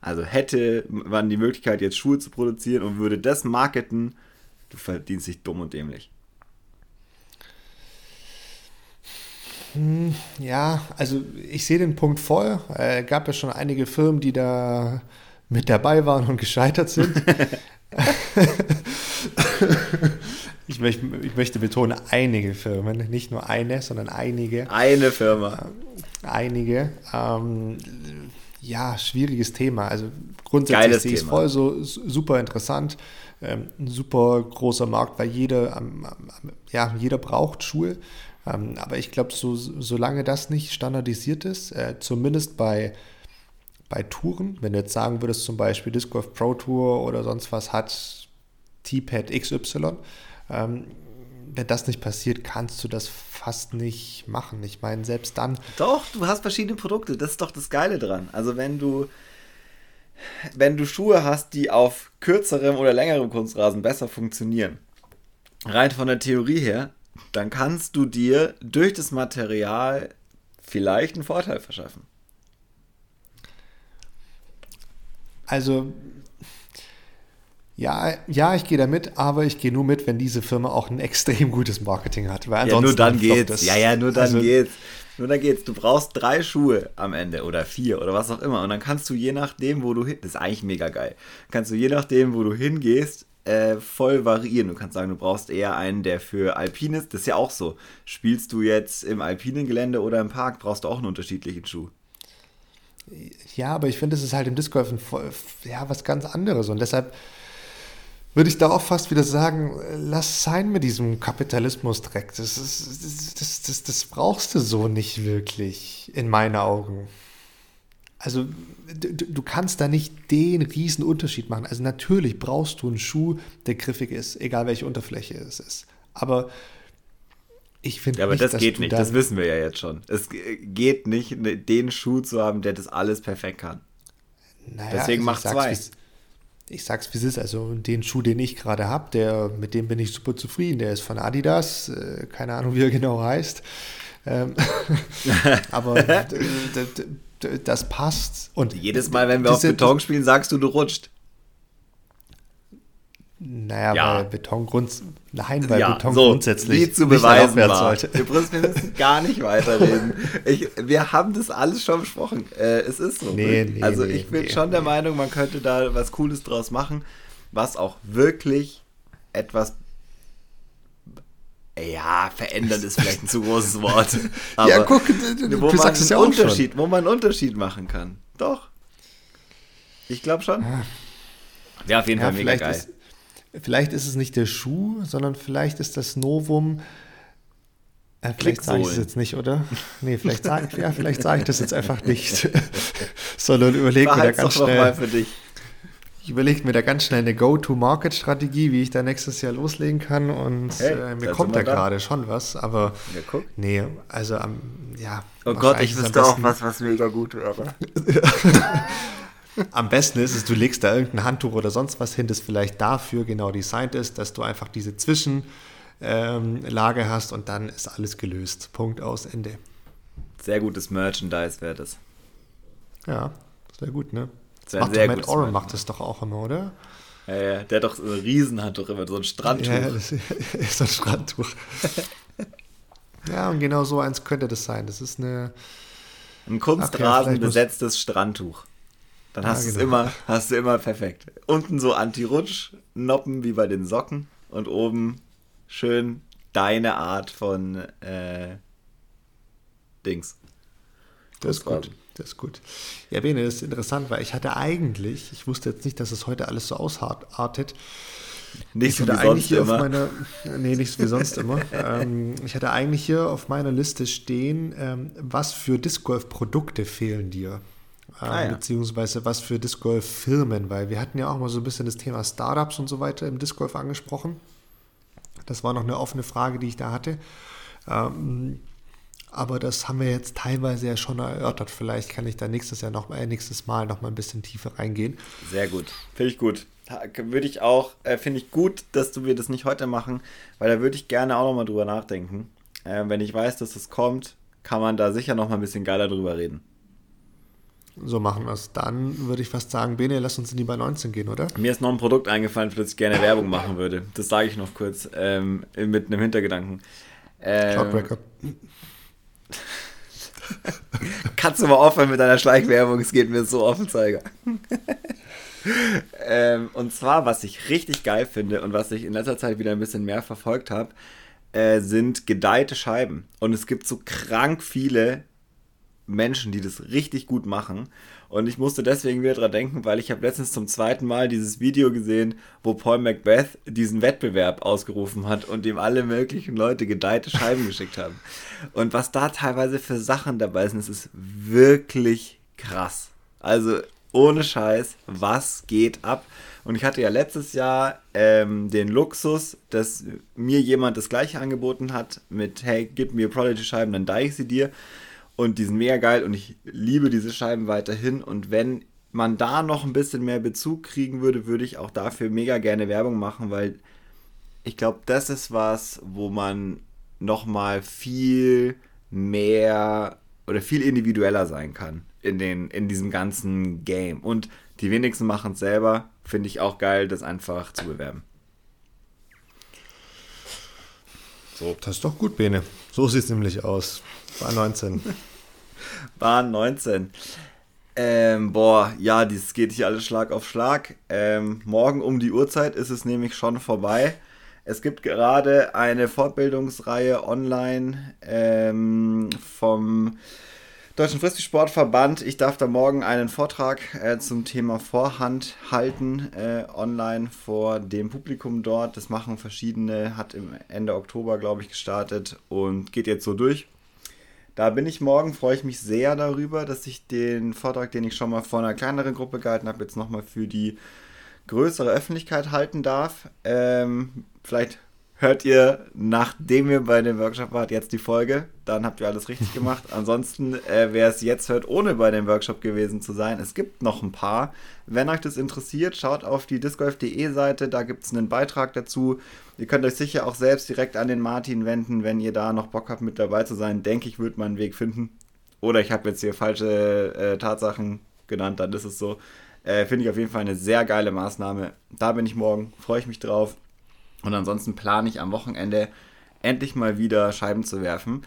also hätte man die Möglichkeit jetzt Schuhe zu produzieren und würde das marketen, du verdienst dich dumm und dämlich. Hm, ja, also ich sehe den Punkt voll. Es äh, gab ja schon einige Firmen, die da mit dabei waren und gescheitert sind. ich, möchte, ich möchte betonen, einige Firmen, nicht nur eine, sondern einige. Eine Firma. Einige. Ähm, ja, schwieriges Thema. Also grundsätzlich sehe ich es voll so super interessant. Ähm, ein super großer Markt, weil jeder, ähm, ja, jeder braucht Schuhe. Ähm, aber ich glaube, so, solange das nicht standardisiert ist, äh, zumindest bei bei Touren, wenn du jetzt sagen würdest, zum Beispiel Disc Golf Pro Tour oder sonst was hat T-Pad XY, ähm, wenn das nicht passiert, kannst du das fast nicht machen. Ich meine, selbst dann. Doch, du hast verschiedene Produkte. Das ist doch das Geile dran. Also wenn du wenn du Schuhe hast, die auf kürzerem oder längerem Kunstrasen besser funktionieren, rein von der Theorie her, dann kannst du dir durch das Material vielleicht einen Vorteil verschaffen. Also ja, ja, ich gehe da mit, aber ich gehe nur mit, wenn diese Firma auch ein extrem gutes Marketing hat. Weil ja, nur dann geht's. Das. Ja, ja, nur dann also, geht's. Nur dann geht's. Du brauchst drei Schuhe am Ende oder vier oder was auch immer. Und dann kannst du je nachdem, wo du hin. Das ist eigentlich mega geil. Kannst du je nachdem, wo du hingehst, äh, voll variieren. Du kannst sagen, du brauchst eher einen, der für Alpin ist. Das ist ja auch so. Spielst du jetzt im alpinen Gelände oder im Park, brauchst du auch einen unterschiedlichen Schuh. Ja, aber ich finde, es ist halt im Disc Golf ja, was ganz anderes. Und deshalb würde ich da auch fast wieder sagen, lass sein mit diesem Kapitalismus-Dreck. Das, das, das, das, das brauchst du so nicht wirklich, in meinen Augen. also du, du, kannst da nicht den riesen Unterschied machen. Also natürlich brauchst du einen Schuh, der griffig ist, egal welche Unterfläche es ist. Aber ich finde ja, aber nicht, das geht nicht, das wissen wir ja jetzt schon. Es geht nicht, den Schuh zu haben, der das alles perfekt kann. Naja, Deswegen also mach zwei. Ich sag's, wie es ist. Also den Schuh, den ich gerade habe, mit dem bin ich super zufrieden. Der ist von Adidas, äh, keine Ahnung, wie er genau heißt. Ähm, aber das passt. Und jedes Mal, wenn wir auf Beton spielen, sagst du, du rutscht. Naja, ja. weil Beton Grund, nein, weil ja, Beton so, grundsätzlich wie zu beweisen nicht war. sollte. Wir müssen gar nicht weiterreden. Ich, wir haben das alles schon besprochen. Äh, es ist so. Nee, nee, also nee, ich bin nee, schon der Meinung, man könnte da was Cooles draus machen, was auch wirklich etwas ja, verändern ist vielleicht ein zu großes Wort. Aber ja, guck, du, wo du sagst es ja auch Unterschied, schon. Wo man einen Unterschied machen kann. Doch. Ich glaube schon. Ja, auf jeden ja, Fall mega geil. Ist, vielleicht ist es nicht der Schuh, sondern vielleicht ist das Novum. Äh, vielleicht sage ich es jetzt nicht, oder? Nee, vielleicht sage ja, sag ich das jetzt einfach nicht. sondern überlege mir da ganz schnell. Mal für dich. Ich überlege mir da ganz schnell eine Go-to-Market-Strategie, wie ich da nächstes Jahr loslegen kann. Und hey, äh, mir kommt da gerade schon was, aber ja, guck. nee, also ähm, ja. Oh Gott, ich wüsste auch was, was mega gut wäre. am besten ist es, du legst da irgendein Handtuch oder sonst was hin, das vielleicht dafür genau designt ist, dass du einfach diese Zwischenlage ähm, hast und dann ist alles gelöst. Punkt aus Ende. Sehr gutes Merchandise wäre das. Ja, sehr gut, ne? Das macht sehr Matt Oren macht das doch auch immer, oder? Ja, ja, der hat doch so ein Riesenhandtuch immer, so ein Strandtuch. Ja, das ist so ein Strandtuch. ja, und genau so eins könnte das sein. Das ist eine. Ein Kunstrasen ja, besetztes Strandtuch. Dann hast ja, genau. du es immer, hast du immer perfekt. Unten so Anti-Rutsch-Noppen wie bei den Socken und oben schön deine Art von äh, Dings. Das ist gut. Das ist gut. Ja, Bene, das ist interessant, weil ich hatte eigentlich, ich wusste jetzt nicht, dass es heute alles so ausartet. Nicht so wie sonst immer. Meiner, nee, nicht so wie sonst immer. Ähm, ich hatte eigentlich hier auf meiner Liste stehen, ähm, was für Disc Golf Produkte fehlen dir? Ähm, ah, ja. Beziehungsweise was für Disc Golf Firmen, weil wir hatten ja auch mal so ein bisschen das Thema Startups und so weiter im Disc Golf angesprochen. Das war noch eine offene Frage, die ich da hatte. Ähm, aber das haben wir jetzt teilweise ja schon erörtert. Vielleicht kann ich da nächstes Jahr noch, äh, nächstes Mal noch mal ein bisschen tiefer reingehen. Sehr gut. Finde ich gut. Würde ich auch, äh, finde ich gut, dass du wir das nicht heute machen, weil da würde ich gerne auch noch mal drüber nachdenken. Äh, wenn ich weiß, dass das kommt, kann man da sicher noch mal ein bisschen geiler drüber reden. So machen wir es. Dann würde ich fast sagen, Bene, lass uns in die bei 19 gehen, oder? Mir ist noch ein Produkt eingefallen, für das ich gerne Werbung machen würde. Das sage ich noch kurz ähm, mit einem Hintergedanken. Ähm, Cloudbreaker. Kannst du mal aufhören mit deiner Schleichwerbung? Es geht mir so auf den Zeiger. ähm, und zwar, was ich richtig geil finde und was ich in letzter Zeit wieder ein bisschen mehr verfolgt habe, äh, sind gedeihte Scheiben. Und es gibt so krank viele Menschen, die das richtig gut machen. Und ich musste deswegen wieder dran denken, weil ich habe letztens zum zweiten Mal dieses Video gesehen, wo Paul Macbeth diesen Wettbewerb ausgerufen hat und ihm alle möglichen Leute gedeihte Scheiben geschickt haben. Und was da teilweise für Sachen dabei sind, das ist wirklich krass. Also ohne Scheiß, was geht ab? Und ich hatte ja letztes Jahr ähm, den Luxus, dass mir jemand das gleiche angeboten hat mit, hey, gib mir Prodigy-Scheiben, dann dye ich sie dir. Und die sind mega geil und ich liebe diese Scheiben weiterhin. Und wenn man da noch ein bisschen mehr Bezug kriegen würde, würde ich auch dafür mega gerne Werbung machen, weil ich glaube, das ist was, wo man nochmal viel mehr oder viel individueller sein kann in, den, in diesem ganzen Game. Und die wenigsten machen es selber. Finde ich auch geil, das einfach zu bewerben. So. Das ist doch gut, Bene. So sieht es nämlich aus. War 19. Bahn 19. Ähm, boah, ja, das geht hier alles Schlag auf Schlag. Ähm, morgen um die Uhrzeit ist es nämlich schon vorbei. Es gibt gerade eine Fortbildungsreihe online ähm, vom Deutschen Frisbee-Sportverband. Ich darf da morgen einen Vortrag äh, zum Thema Vorhand halten, äh, online vor dem Publikum dort. Das machen verschiedene, hat im Ende Oktober, glaube ich, gestartet und geht jetzt so durch. Da bin ich morgen, freue ich mich sehr darüber, dass ich den Vortrag, den ich schon mal vor einer kleineren Gruppe gehalten habe, jetzt nochmal für die größere Öffentlichkeit halten darf. Ähm, vielleicht hört ihr, nachdem ihr bei dem Workshop wart, jetzt die Folge. Dann habt ihr alles richtig gemacht. Ansonsten, äh, wer es jetzt hört, ohne bei dem Workshop gewesen zu sein, es gibt noch ein paar. Wenn euch das interessiert, schaut auf die discgolf.de Seite, da gibt es einen Beitrag dazu. Ihr könnt euch sicher auch selbst direkt an den Martin wenden, wenn ihr da noch Bock habt, mit dabei zu sein. Denke ich, wird man einen Weg finden. Oder ich habe jetzt hier falsche äh, Tatsachen genannt, dann ist es so. Äh, Finde ich auf jeden Fall eine sehr geile Maßnahme. Da bin ich morgen, freue ich mich drauf. Und ansonsten plane ich am Wochenende endlich mal wieder Scheiben zu werfen.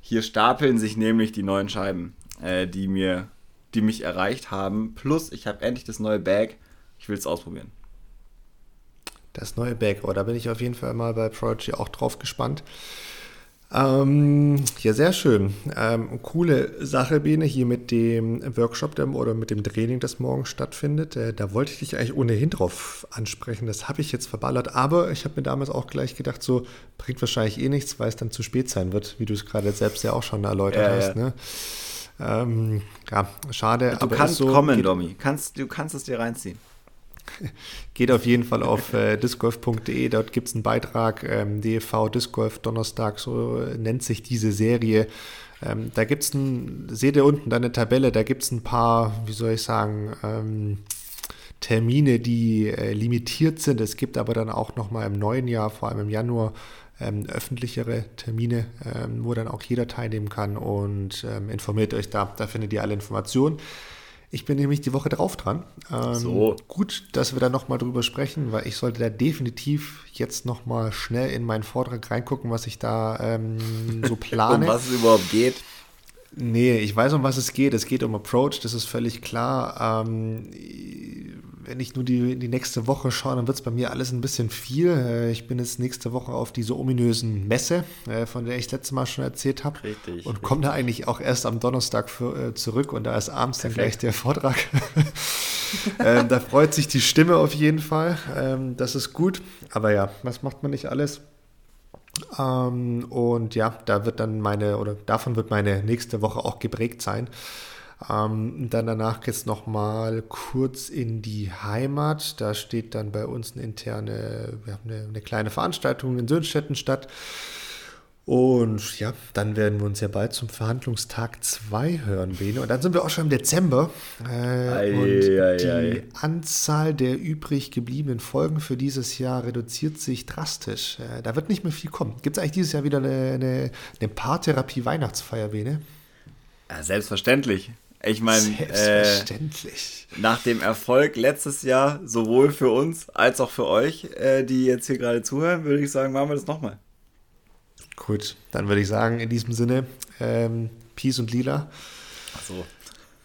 Hier stapeln sich nämlich die neuen Scheiben, äh, die mir, die mich erreicht haben. Plus, ich habe endlich das neue Bag. Ich will es ausprobieren. Das neue Bag, oh, da bin ich auf jeden Fall mal bei Prodigy auch drauf gespannt. Ähm, ja, sehr schön. Ähm, coole Sache, Bene, hier mit dem Workshop der, oder mit dem Training, das morgen stattfindet. Äh, da wollte ich dich eigentlich ohnehin drauf ansprechen. Das habe ich jetzt verballert. Aber ich habe mir damals auch gleich gedacht, so bringt wahrscheinlich eh nichts, weil es dann zu spät sein wird, wie du es gerade selbst ja auch schon erläutert ja, hast. Ja. Ne? Ähm, ja, schade. Du kannst so, kommen, Domi. Kannst, du kannst es dir reinziehen. Geht auf jeden Fall auf äh, discgolf.de, dort gibt es einen Beitrag, ähm, DEV Discgolf Donnerstag, so nennt sich diese Serie. Ähm, da gibt es seht ihr unten eine Tabelle, da gibt es ein paar, wie soll ich sagen, ähm, Termine, die äh, limitiert sind. Es gibt aber dann auch nochmal im neuen Jahr, vor allem im Januar, ähm, öffentlichere Termine, ähm, wo dann auch jeder teilnehmen kann und ähm, informiert euch da, da findet ihr alle Informationen. Ich bin nämlich die Woche drauf dran. Ähm, so. Gut, dass wir da nochmal drüber sprechen, weil ich sollte da definitiv jetzt nochmal schnell in meinen Vortrag reingucken, was ich da ähm, so plane. um was es überhaupt geht. Nee, ich weiß, um was es geht. Es geht um Approach, das ist völlig klar. Ähm, wenn ich nur die, die nächste Woche schaue, dann wird es bei mir alles ein bisschen viel. Äh, ich bin jetzt nächste Woche auf diese ominösen Messe, äh, von der ich das letzte Mal schon erzählt habe. Richtig. Und komme da eigentlich auch erst am Donnerstag für, äh, zurück und da ist abends Perfekt. dann gleich der Vortrag. ähm, da freut sich die Stimme auf jeden Fall. Ähm, das ist gut. Aber ja, was macht man nicht alles? Ähm, und ja, da wird dann meine, oder davon wird meine nächste Woche auch geprägt sein. Ähm, dann danach geht es nochmal kurz in die Heimat. Da steht dann bei uns eine interne, wir haben eine, eine kleine Veranstaltung in Sönstetten statt. Und ja, dann werden wir uns ja bald zum Verhandlungstag 2 hören, Bene. Und dann sind wir auch schon im Dezember. Äh, ei, und ei, die ei. Anzahl der übrig gebliebenen Folgen für dieses Jahr reduziert sich drastisch. Äh, da wird nicht mehr viel kommen. Gibt es eigentlich dieses Jahr wieder eine, eine, eine Paartherapie-Weihnachtsfeier, Bene? Ja, selbstverständlich. Ich meine, äh, nach dem Erfolg letztes Jahr, sowohl für uns als auch für euch, äh, die jetzt hier gerade zuhören, würde ich sagen, machen wir das nochmal. Gut, dann würde ich sagen, in diesem Sinne, ähm, Peace und Lila. Ach so.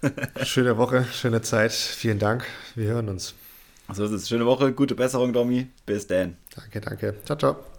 schöne Woche, schöne Zeit. Vielen Dank. Wir hören uns. So ist es. Schöne Woche, gute Besserung, Domi. Bis dann. Danke, danke. Ciao, ciao.